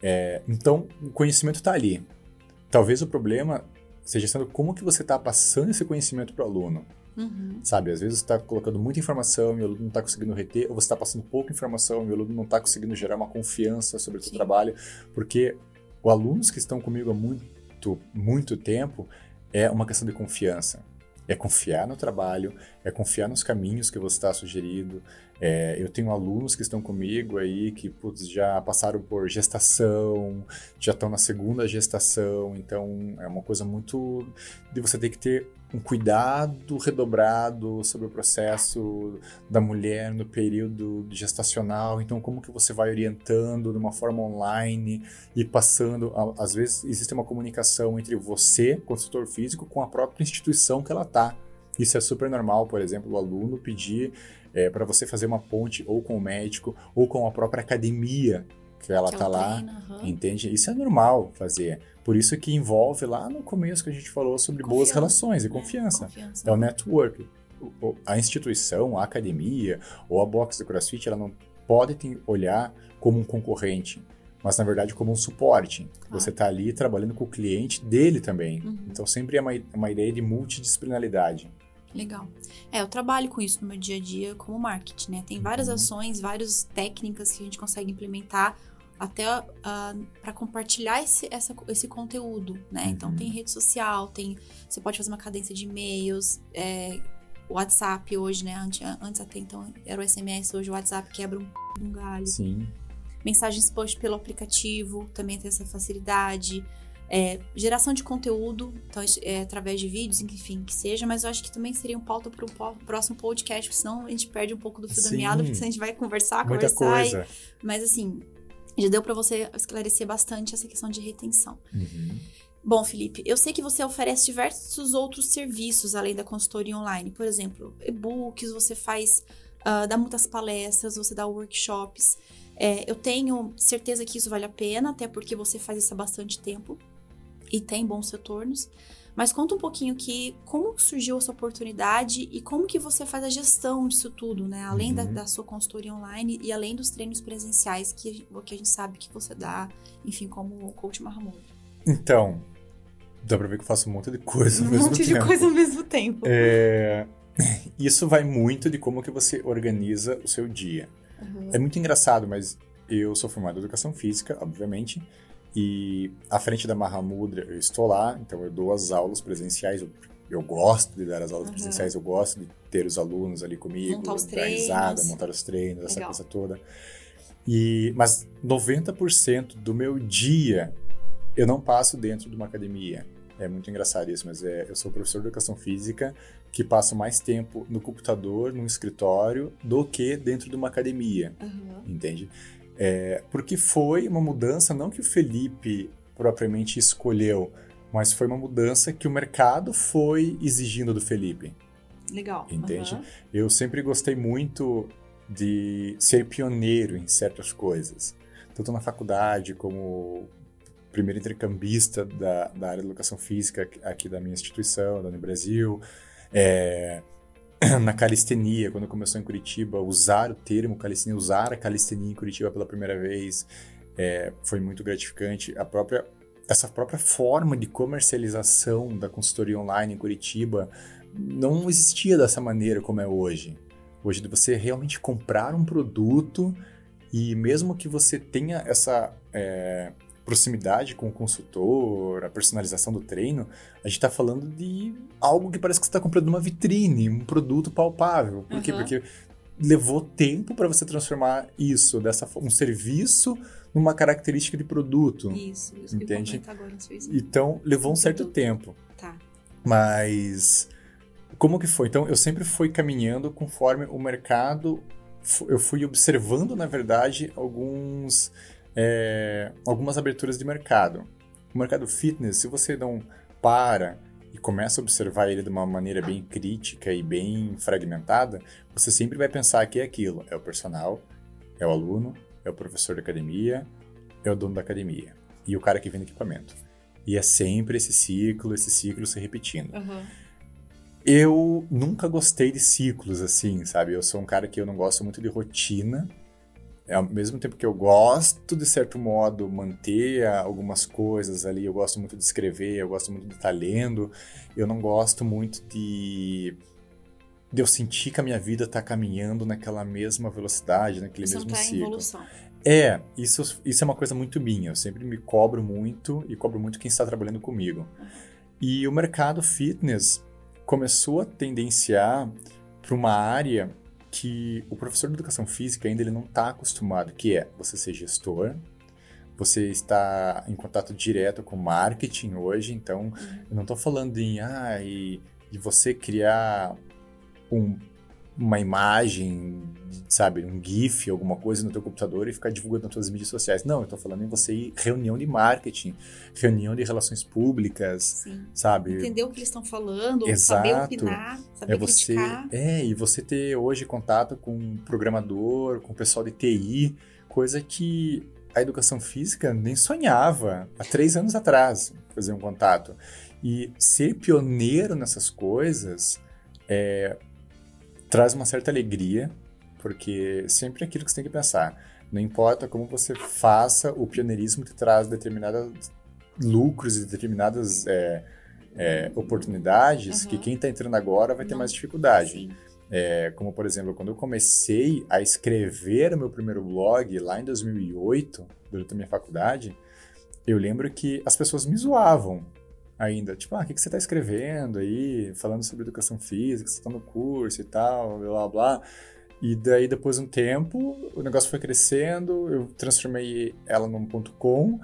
É, então, o conhecimento está ali. Talvez o problema seja sendo como que você está passando esse conhecimento para o aluno. Uhum. Sabe, às vezes você está colocando muita informação e o aluno não está conseguindo reter, ou você está passando pouca informação e o aluno não está conseguindo gerar uma confiança sobre o seu trabalho, porque os alunos que estão comigo há muito, muito tempo é uma questão de confiança. É confiar no trabalho, é confiar nos caminhos que você está sugerindo. É, eu tenho alunos que estão comigo aí que putz, já passaram por gestação, já estão na segunda gestação, então é uma coisa muito de você ter que ter um cuidado redobrado sobre o processo da mulher no período gestacional. Então, como que você vai orientando de uma forma online e passando... Às vezes, existe uma comunicação entre você, consultor físico, com a própria instituição que ela está. Isso é super normal, por exemplo, o aluno pedir é, para você fazer uma ponte ou com o médico ou com a própria academia que ela está lá, uhum. entende? Isso é normal fazer. Por isso que envolve lá no começo que a gente falou sobre confiança, boas relações e né? confiança. confiança. É o network. A instituição, a academia ou a box do CrossFit, ela não pode te olhar como um concorrente, mas na verdade como um suporte. Claro. Você está ali trabalhando com o cliente dele também. Uhum. Então sempre é uma, uma ideia de multidisciplinaridade. Legal. É, eu trabalho com isso no meu dia a dia como marketing, né? Tem várias uhum. ações, várias técnicas que a gente consegue implementar até uh, ah, para compartilhar esse, essa, esse conteúdo, né? Então, uhum. Então tem rede social, tem você pode fazer uma cadência de e-mails, é, WhatsApp hoje, né? Antes, antes até então era o SMS, hoje o WhatsApp quebra um, um galho. Sim. Mensagens post pelo aplicativo também tem essa facilidade. É, geração de conteúdo, então, é, através de vídeos, enfim, que seja, mas eu acho que também seria um pauta para um próximo podcast, porque senão a gente perde um pouco do fio Sim. da meada, porque a gente vai conversar, Muita conversar. Coisa. E, mas assim, já deu para você esclarecer bastante essa questão de retenção. Uhum. Bom, Felipe, eu sei que você oferece diversos outros serviços além da consultoria online. Por exemplo, e-books, você faz, uh, dá muitas palestras, você dá workshops. É, eu tenho certeza que isso vale a pena, até porque você faz isso há bastante tempo e tem bons retornos. Mas conta um pouquinho que como surgiu essa oportunidade e como que você faz a gestão disso tudo, né? Além uhum. da, da, sua consultoria online e além dos treinos presenciais que, que a gente sabe que você dá, enfim, como coach Mahamud. Então, dá pra ver que eu faço um monte de coisa ao um mesmo tempo. Um monte de coisa ao mesmo tempo. É... Isso vai muito de como que você organiza o seu dia. Uhum. É muito engraçado, mas eu sou formado em educação física, obviamente, e à frente da Mahamudra eu estou lá, então eu dou as aulas presenciais, eu eu gosto de dar as aulas Uhum. presenciais, eu gosto de ter os alunos ali comigo, Montar os dar risada, treinos. montar os treinos, essa Legal. coisa toda. E, mas 90% do meu dia eu não passo dentro de uma academia. É muito engraçado isso, mas é, eu sou professor de educação física que passo mais tempo no computador, no escritório, do que dentro de uma academia Aham. entende? É, porque foi uma mudança, não que o Felipe propriamente escolheu, mas foi uma mudança que o mercado foi exigindo do Felipe. Legal. Entende? Aham. Eu sempre gostei muito de ser pioneiro em certas coisas, tanto na faculdade como primeiro intercambista da, da área de educação física aqui da minha instituição, da Unibrasil, é, na calistenia, quando começou em Curitiba, usar o termo calistenia, usar a calistenia em Curitiba pela primeira vez, é, foi muito gratificante. A própria, essa própria forma de comercialização da consultoria online em Curitiba não existia dessa maneira como é hoje. Hoje, de você realmente comprar um produto e mesmo que você tenha essa é, proximidade com o consultor, a personalização do treino, a gente está falando de algo que parece que você está comprando uma vitrine, um produto palpável. Por quê? Uhum. Porque levou tempo para você transformar isso, dessa um serviço, numa característica de produto. Isso, isso que Entende? ia comentar agora. Então, levou um certo Produto. tempo. Tá. Mas como que foi? Então eu sempre fui caminhando conforme o mercado. Eu fui observando, na verdade, alguns é, algumas aberturas de mercado. O mercado fitness, se você não para e começa a observar ele de uma maneira bem crítica e bem fragmentada, você sempre vai pensar que é aquilo: é o personal, é o aluno, é o professor da academia, é o dono da academia e o cara que vende equipamento. E é sempre esse ciclo, esse ciclo se repetindo. Aham. Eu nunca gostei de ciclos assim, sabe? Eu sou um cara que eu não gosto muito de rotina. É, Ao mesmo tempo que eu gosto, de certo modo, manter algumas coisas ali, eu gosto muito de escrever, eu gosto muito de estar lendo, eu não gosto muito de, de eu sentir que a minha vida está caminhando naquela mesma velocidade, naquele não mesmo tá ciclo. evolução. É, isso, isso é uma coisa muito minha. Eu sempre me cobro muito e cobro muito quem está trabalhando comigo. E o mercado fitness começou a tendenciar para uma área que o professor de educação física ainda ele não está acostumado, que é você ser gestor, você está em contato direto com marketing hoje, então eu não estou falando em ah, e, e você criar um- uma imagem, sabe, um GIF, alguma coisa no teu computador e ficar divulgando nas tuas mídias sociais. Não, eu estou falando em você ir reunião de marketing, reunião de relações públicas, Sim. sabe? Entender o que eles estão falando, Exato. saber opinar, saber É você, criticar. é, e você ter hoje contato com um programador, com o pessoal de TI, coisa que a educação física nem sonhava há três anos atrás fazer um contato. E ser pioneiro nessas coisas é, traz uma certa alegria, porque sempre é aquilo que você tem que pensar. Não importa como você faça, o pioneirismo te traz determinados lucros e determinadas é, é, oportunidades Uhum. que quem está entrando agora vai ter Não. mais dificuldade. É, como, por exemplo, quando eu comecei a escrever o meu primeiro blog lá em 2008, durante a minha faculdade, eu lembro que as pessoas me zoavam ainda. Tipo, ah, o que, que você está escrevendo aí? Falando sobre educação física, você está no curso e tal, blá, blá, blá. E daí, depois de um tempo, o negócio foi crescendo, eu transformei ela num ponto .com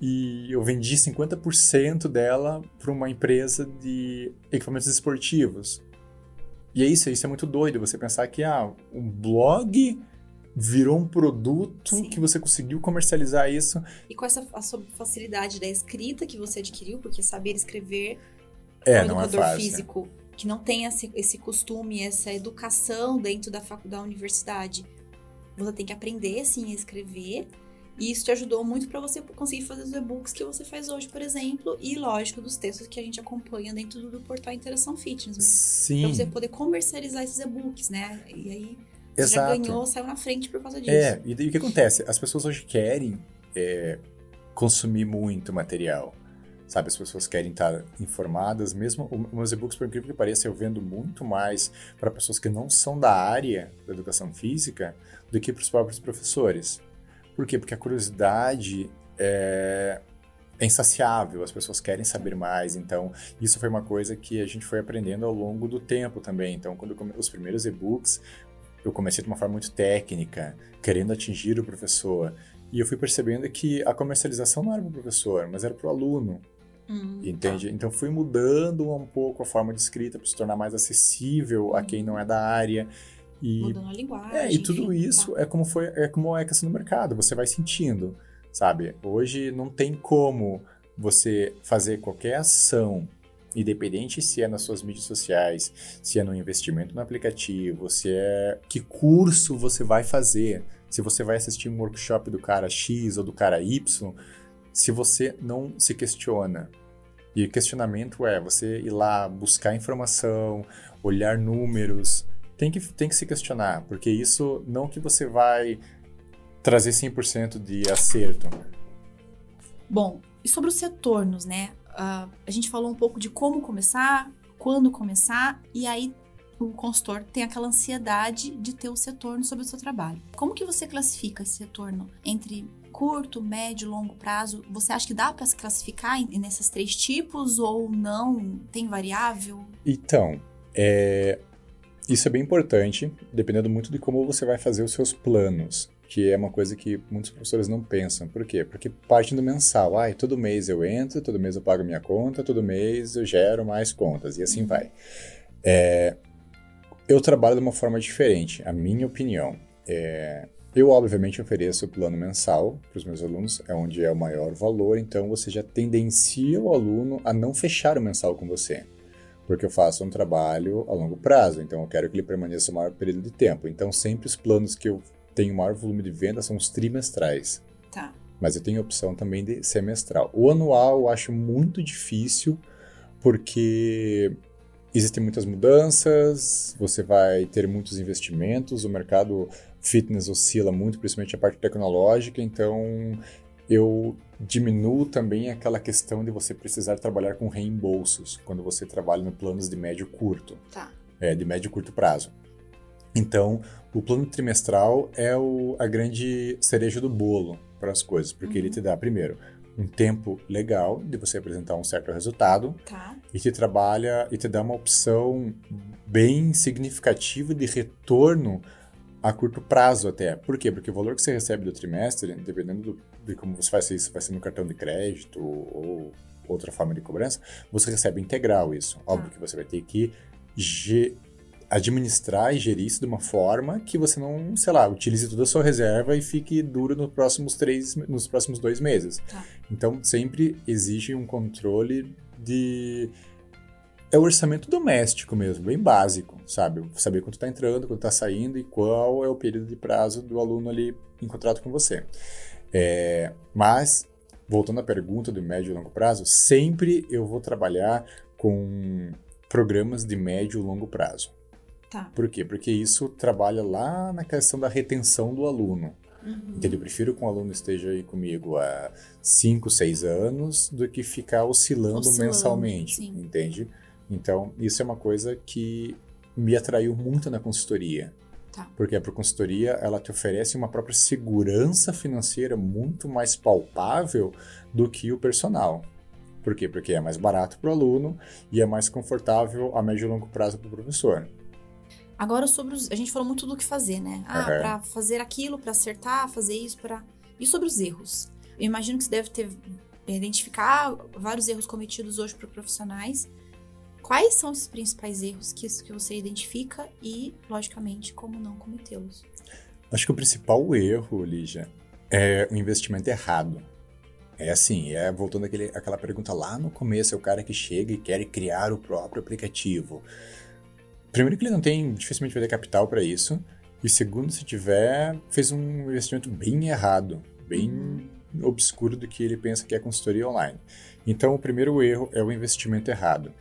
e eu vendi 50% dela para uma empresa de equipamentos esportivos. E é isso, isso é muito doido, você pensar que ah, um blog virou um produto Sim. que você conseguiu comercializar isso. E com essa facilidade da escrita que você adquiriu, porque saber escrever É, o não é educador fácil. físico que não tem esse, esse costume, essa educação dentro da, facu- da universidade, você tem que aprender sim a escrever. E isso te ajudou muito para você conseguir fazer os e-books que você faz hoje, por exemplo, e lógico dos textos que a gente acompanha dentro do, do portal Interação Fitness, mas Sim, para você poder comercializar esses e-books, né? E aí você exato. já ganhou, saiu na frente por causa disso. É, e daí o que acontece? As pessoas hoje querem é, consumir muito material. Sabe, as pessoas querem estar informadas, mesmo os e-books, por incrível que pareça, eu vendo muito mais para pessoas que não são da área da educação física do que para os próprios professores. Por quê? Porque a curiosidade é, é insaciável, as pessoas querem saber mais, então isso foi uma coisa que a gente foi aprendendo ao longo do tempo também. Então, quando eu, os primeiros e-books, eu comecei de uma forma muito técnica, querendo atingir o professor, e eu fui percebendo que a comercialização não era para o professor, mas era para o aluno. Hum, entende? Tá. Então fui mudando um pouco a forma de escrita para se tornar mais acessível hum. a quem não é da área. E, Mudando a linguagem. É, e tudo enfim, isso tá. é como foi, é como é questão do mercado, você vai sentindo sabe? Hoje não tem como você fazer qualquer ação, independente se é nas suas mídias sociais, se é no investimento no aplicativo, se é que curso você vai fazer, se você vai assistir um workshop do cara X ou do cara Y, se você não se questiona. E questionamento é você ir lá buscar informação, olhar números, tem que, tem que se questionar, porque isso não que você vai trazer 100% de acerto. Bom, e sobre os retornos, né? Uh, a gente falou um pouco de como começar, quando começar, e aí o consultor tem aquela ansiedade de ter o retorno sobre o seu trabalho. Como que você classifica esse retorno entre curto, médio, longo prazo? Você acha que dá para se classificar nesses três tipos ou não? Tem variável? Então, é, isso é bem importante, dependendo muito de como você vai fazer os seus planos que é uma coisa que muitos professores não pensam. Por quê? Porque parte do mensal. Ah, todo mês eu entro, todo mês eu pago minha conta, todo mês eu gero mais contas, e assim uhum. vai. É, eu trabalho de uma forma diferente, a minha opinião. É, eu, obviamente, ofereço o plano mensal para os meus alunos, é onde é o maior valor, então você já tendencia o aluno a não fechar o mensal com você porque eu faço um trabalho a longo prazo, então eu quero que ele permaneça o maior período de tempo. Então, sempre os planos que eu tenho o maior volume de venda são os trimestrais. Tá. Mas eu tenho a opção também de semestral. O anual eu acho muito difícil, porque existem muitas mudanças, você vai ter muitos investimentos, o mercado fitness oscila muito, principalmente a parte tecnológica, então eu diminuo também aquela questão de você precisar trabalhar com reembolsos quando você trabalha no planos de médio curto. Tá. É, de médio e curto prazo. Então, o plano trimestral é o, a grande cereja do bolo para as coisas, porque uhum. ele te dá, primeiro, um tempo legal de você apresentar um certo resultado tá. e te trabalha e te dá uma opção bem significativa de retorno a curto prazo até. Por quê? Porque o valor que você recebe do trimestre, dependendo do, de como você faz isso, vai ser no cartão de crédito ou outra forma de cobrança, você recebe integral isso. Óbvio tá. que você vai ter que administrar e gerir isso de uma forma que você não, sei lá, utilize toda a sua reserva e fique duro nos próximos três, nos próximos dois meses. Tá. Então, sempre exige um controle de é o orçamento doméstico mesmo, bem básico, sabe? Saber quanto está entrando, quanto está saindo e qual é o período de prazo do aluno ali em contrato com você. É, mas, voltando à pergunta do médio e longo prazo, sempre eu vou trabalhar com programas de médio e longo prazo. Tá. Por quê? Porque isso trabalha lá na questão da retenção do aluno. Uhum. Entendeu? Eu prefiro que um aluno esteja aí comigo há 5, 6 anos do que ficar oscilando, oscilando mensalmente, sim. entende? Então, isso é uma coisa que me atraiu muito na consultoria. Tá. Porque a consultoria, ela te oferece uma própria segurança financeira muito mais palpável do que o personal. Por quê? Porque é mais barato para o aluno e é mais confortável a médio e longo prazo para o professor. Agora sobre os, a gente falou muito do que fazer, né? Ah, uhum. para fazer aquilo, para acertar, fazer isso, para e sobre os erros. Eu imagino que você deve ter identificar vários erros cometidos hoje por profissionais. Quais são esses principais erros que, que você identifica e, logicamente, como não cometê-los? Acho que o principal erro, Lígia, é o investimento errado. É assim, é voltando àquele, àquela pergunta lá no começo, é o cara que chega e quer criar o próprio aplicativo. Primeiro que ele não tem, dificilmente vai ter capital para isso. E segundo, se tiver, fez um investimento bem errado, bem uhum. obscuro do que ele pensa que é consultoria online. Então, o primeiro erro é o investimento errado.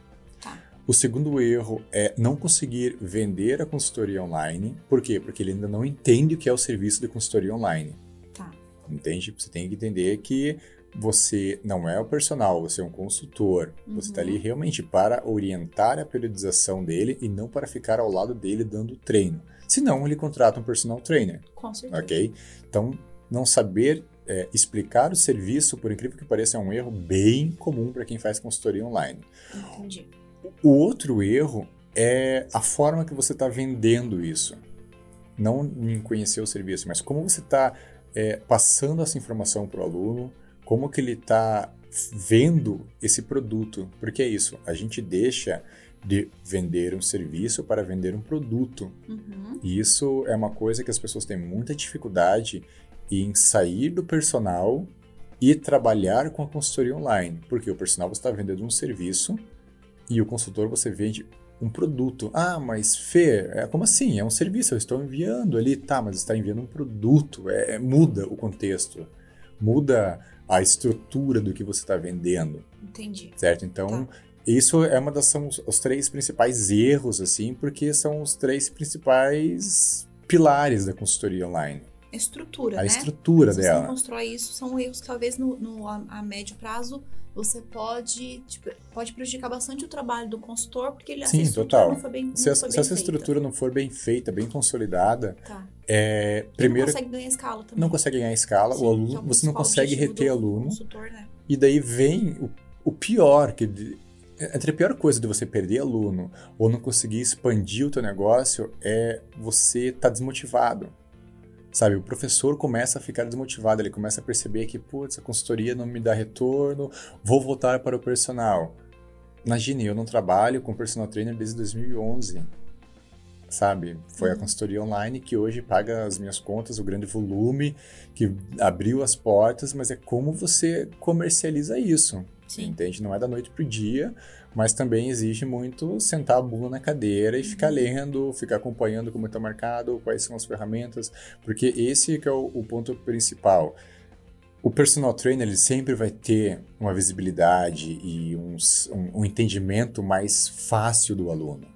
Tá. O segundo erro é não conseguir vender a consultoria online. Por quê? Porque ele ainda não entende o que é o serviço de consultoria online. Tá. Entende? Você tem que entender que você não é o personal, você é um consultor. Uhum. Você está ali realmente para orientar a periodização dele e não para ficar ao lado dele dando treino. Senão, ele contrata um personal trainer. Com certeza. Ok? Então, não saber é, explicar o serviço, por incrível que pareça, é um erro bem comum para quem faz consultoria online. Entendi. O outro erro é a forma que você está vendendo isso. Não em conhecer o serviço, mas como você está é, passando essa informação para o aluno, como que ele está vendo esse produto. Porque é isso, a gente deixa de vender um serviço para vender um produto. Uhum. E isso é uma coisa que as pessoas têm muita dificuldade em sair do personal e trabalhar com a consultoria online. Porque o personal você está vendendo um serviço e o consultor você vende um produto. Ah, mas Fê, é, como assim? É um serviço, eu estou enviando ali. Tá, mas está enviando um produto. É, é, muda o contexto. Muda a estrutura do que você está vendendo. Entendi. Certo? Então, Tá. isso é uma das são os, três principais erros, assim, porque são os três principais pilares da consultoria online. A estrutura, A né? estrutura Se você não dela. constrói isso, são erros que talvez no, no- a, a médio prazo você pode, tipo, pode prejudicar bastante o trabalho do consultor, porque ele, Sim, total. não foi bem, não Se, essa- foi se bem essa feita. estrutura não for bem feita, bem consolidada, Tá. é, Primeiro, não consegue ganhar escala também. não consegue ganhar escala, Sim, o aluno, é o você não consegue reter aluno, Consultor, né? e daí vem o, o pior, que entre a pior coisa de você perder aluno ou não conseguir expandir o teu negócio é você estar desmotivado. Sabe, o professor começa a ficar desmotivado, ele começa a perceber que, putz, a consultoria não me dá retorno, vou voltar para o personal. Imagine, eu não trabalho com personal trainer desde 2011, sabe? Foi a Uhum. consultoria online que hoje paga as minhas contas, o grande volume, que abriu as portas, mas é como você comercializa isso. Sim. Entende? Não é da noite pro dia, mas também exige muito sentar a bunda na cadeira e ficar Uhum. lendo, ficar acompanhando como está marcado, quais são as ferramentas, porque esse que é o, o ponto principal. O personal trainer ele sempre vai ter uma visibilidade e um, um- um entendimento mais fácil do aluno.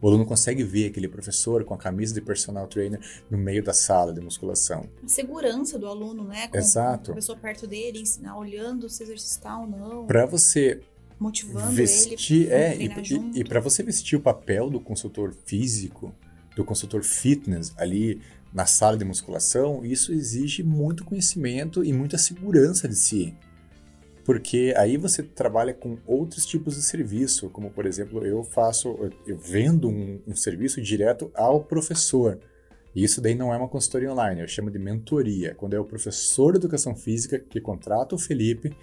O aluno consegue ver aquele professor com a camisa de personal trainer no meio da sala de musculação. A segurança do aluno, né? Com Exato. a pessoa perto dele, ensinar, olhando se exercitar ou não, Para você motivando vestir, ele. é, e, e, e para você vestir o papel do consultor físico, do consultor fitness ali na sala de musculação, isso exige muito conhecimento e muita segurança de si. Porque aí você trabalha com outros tipos de serviço, como por exemplo, eu faço, eu- eu vendo um, um serviço direto ao professor. E isso daí não é uma consultoria online, eu chamo de mentoria, quando é o professor de educação física que contrata o Felipe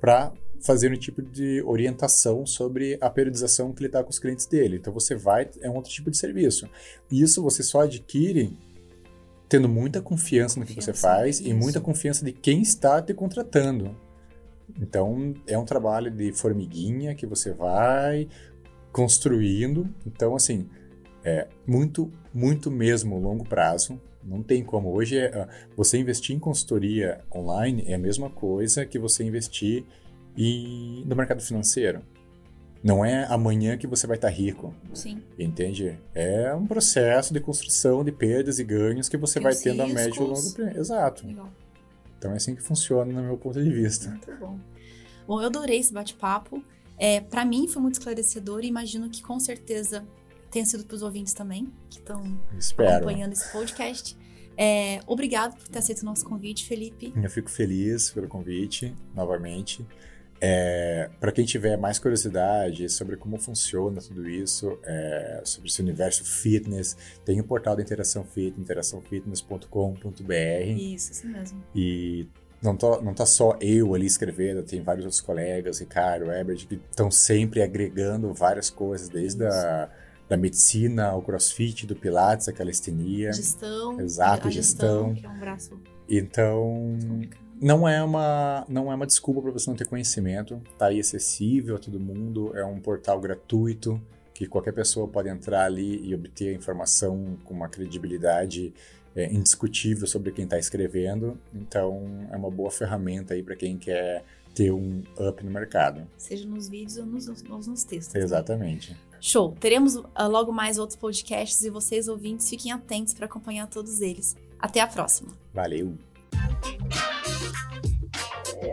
para fazer um tipo de orientação sobre a periodização que ele está com os clientes dele. Então você vai, é um outro tipo de serviço. E isso você só adquire tendo muita confiança no que você Confiança, faz e isso. muita confiança de quem está te contratando. Então é um trabalho de formiguinha que você vai construindo. Então assim, é muito, muito mesmo longo prazo. Não tem como. Hoje, é, ah, você investir em consultoria online é a mesma coisa que você investir em, no mercado financeiro. Não é amanhã que você vai estar rico, Sim. entende? É um processo de construção de perdas e ganhos que você E vai tendo a médio e longo prazo. Exato. Legal. Então é assim que funciona no meu ponto de vista. Muito bom. Bom, eu adorei esse bate-papo. É, para mim foi muito esclarecedor e imagino que com certeza tenha sido para os ouvintes também, que estão acompanhando esse podcast. É, obrigado por ter aceito o nosso convite, Felipe. Eu fico feliz pelo convite, novamente. É, para quem tiver mais curiosidade sobre como funciona tudo isso, é, sobre esse universo fitness, tem o portal da Interação Fit, interaçãofitness.com.br Isso, isso mesmo. e não tá, não tá só eu ali escrevendo, tem vários outros colegas, Ricardo, Ebert, que estão sempre agregando várias coisas, desde a da medicina ao crossfit, do pilates, a calistenia. Gestão. Exato, a gestão. gestão. Que é um braço Então, complicado. Não é uma, não é uma desculpa para você não ter conhecimento. Tá aí acessível a todo mundo. É um portal gratuito que qualquer pessoa pode entrar ali e obter informação com uma credibilidade é, indiscutível sobre quem está escrevendo. Então, é uma boa ferramenta aí para quem quer ter um up no mercado. Seja nos vídeos ou nos, nos, nos textos. né? Exatamente. Show! Teremos ah, logo mais outros podcasts e vocês, ouvintes, fiquem atentos para acompanhar todos eles. Até a próxima! Valeu!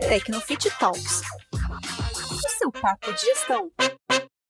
Tecnofit Talks. O seu papo de gestão.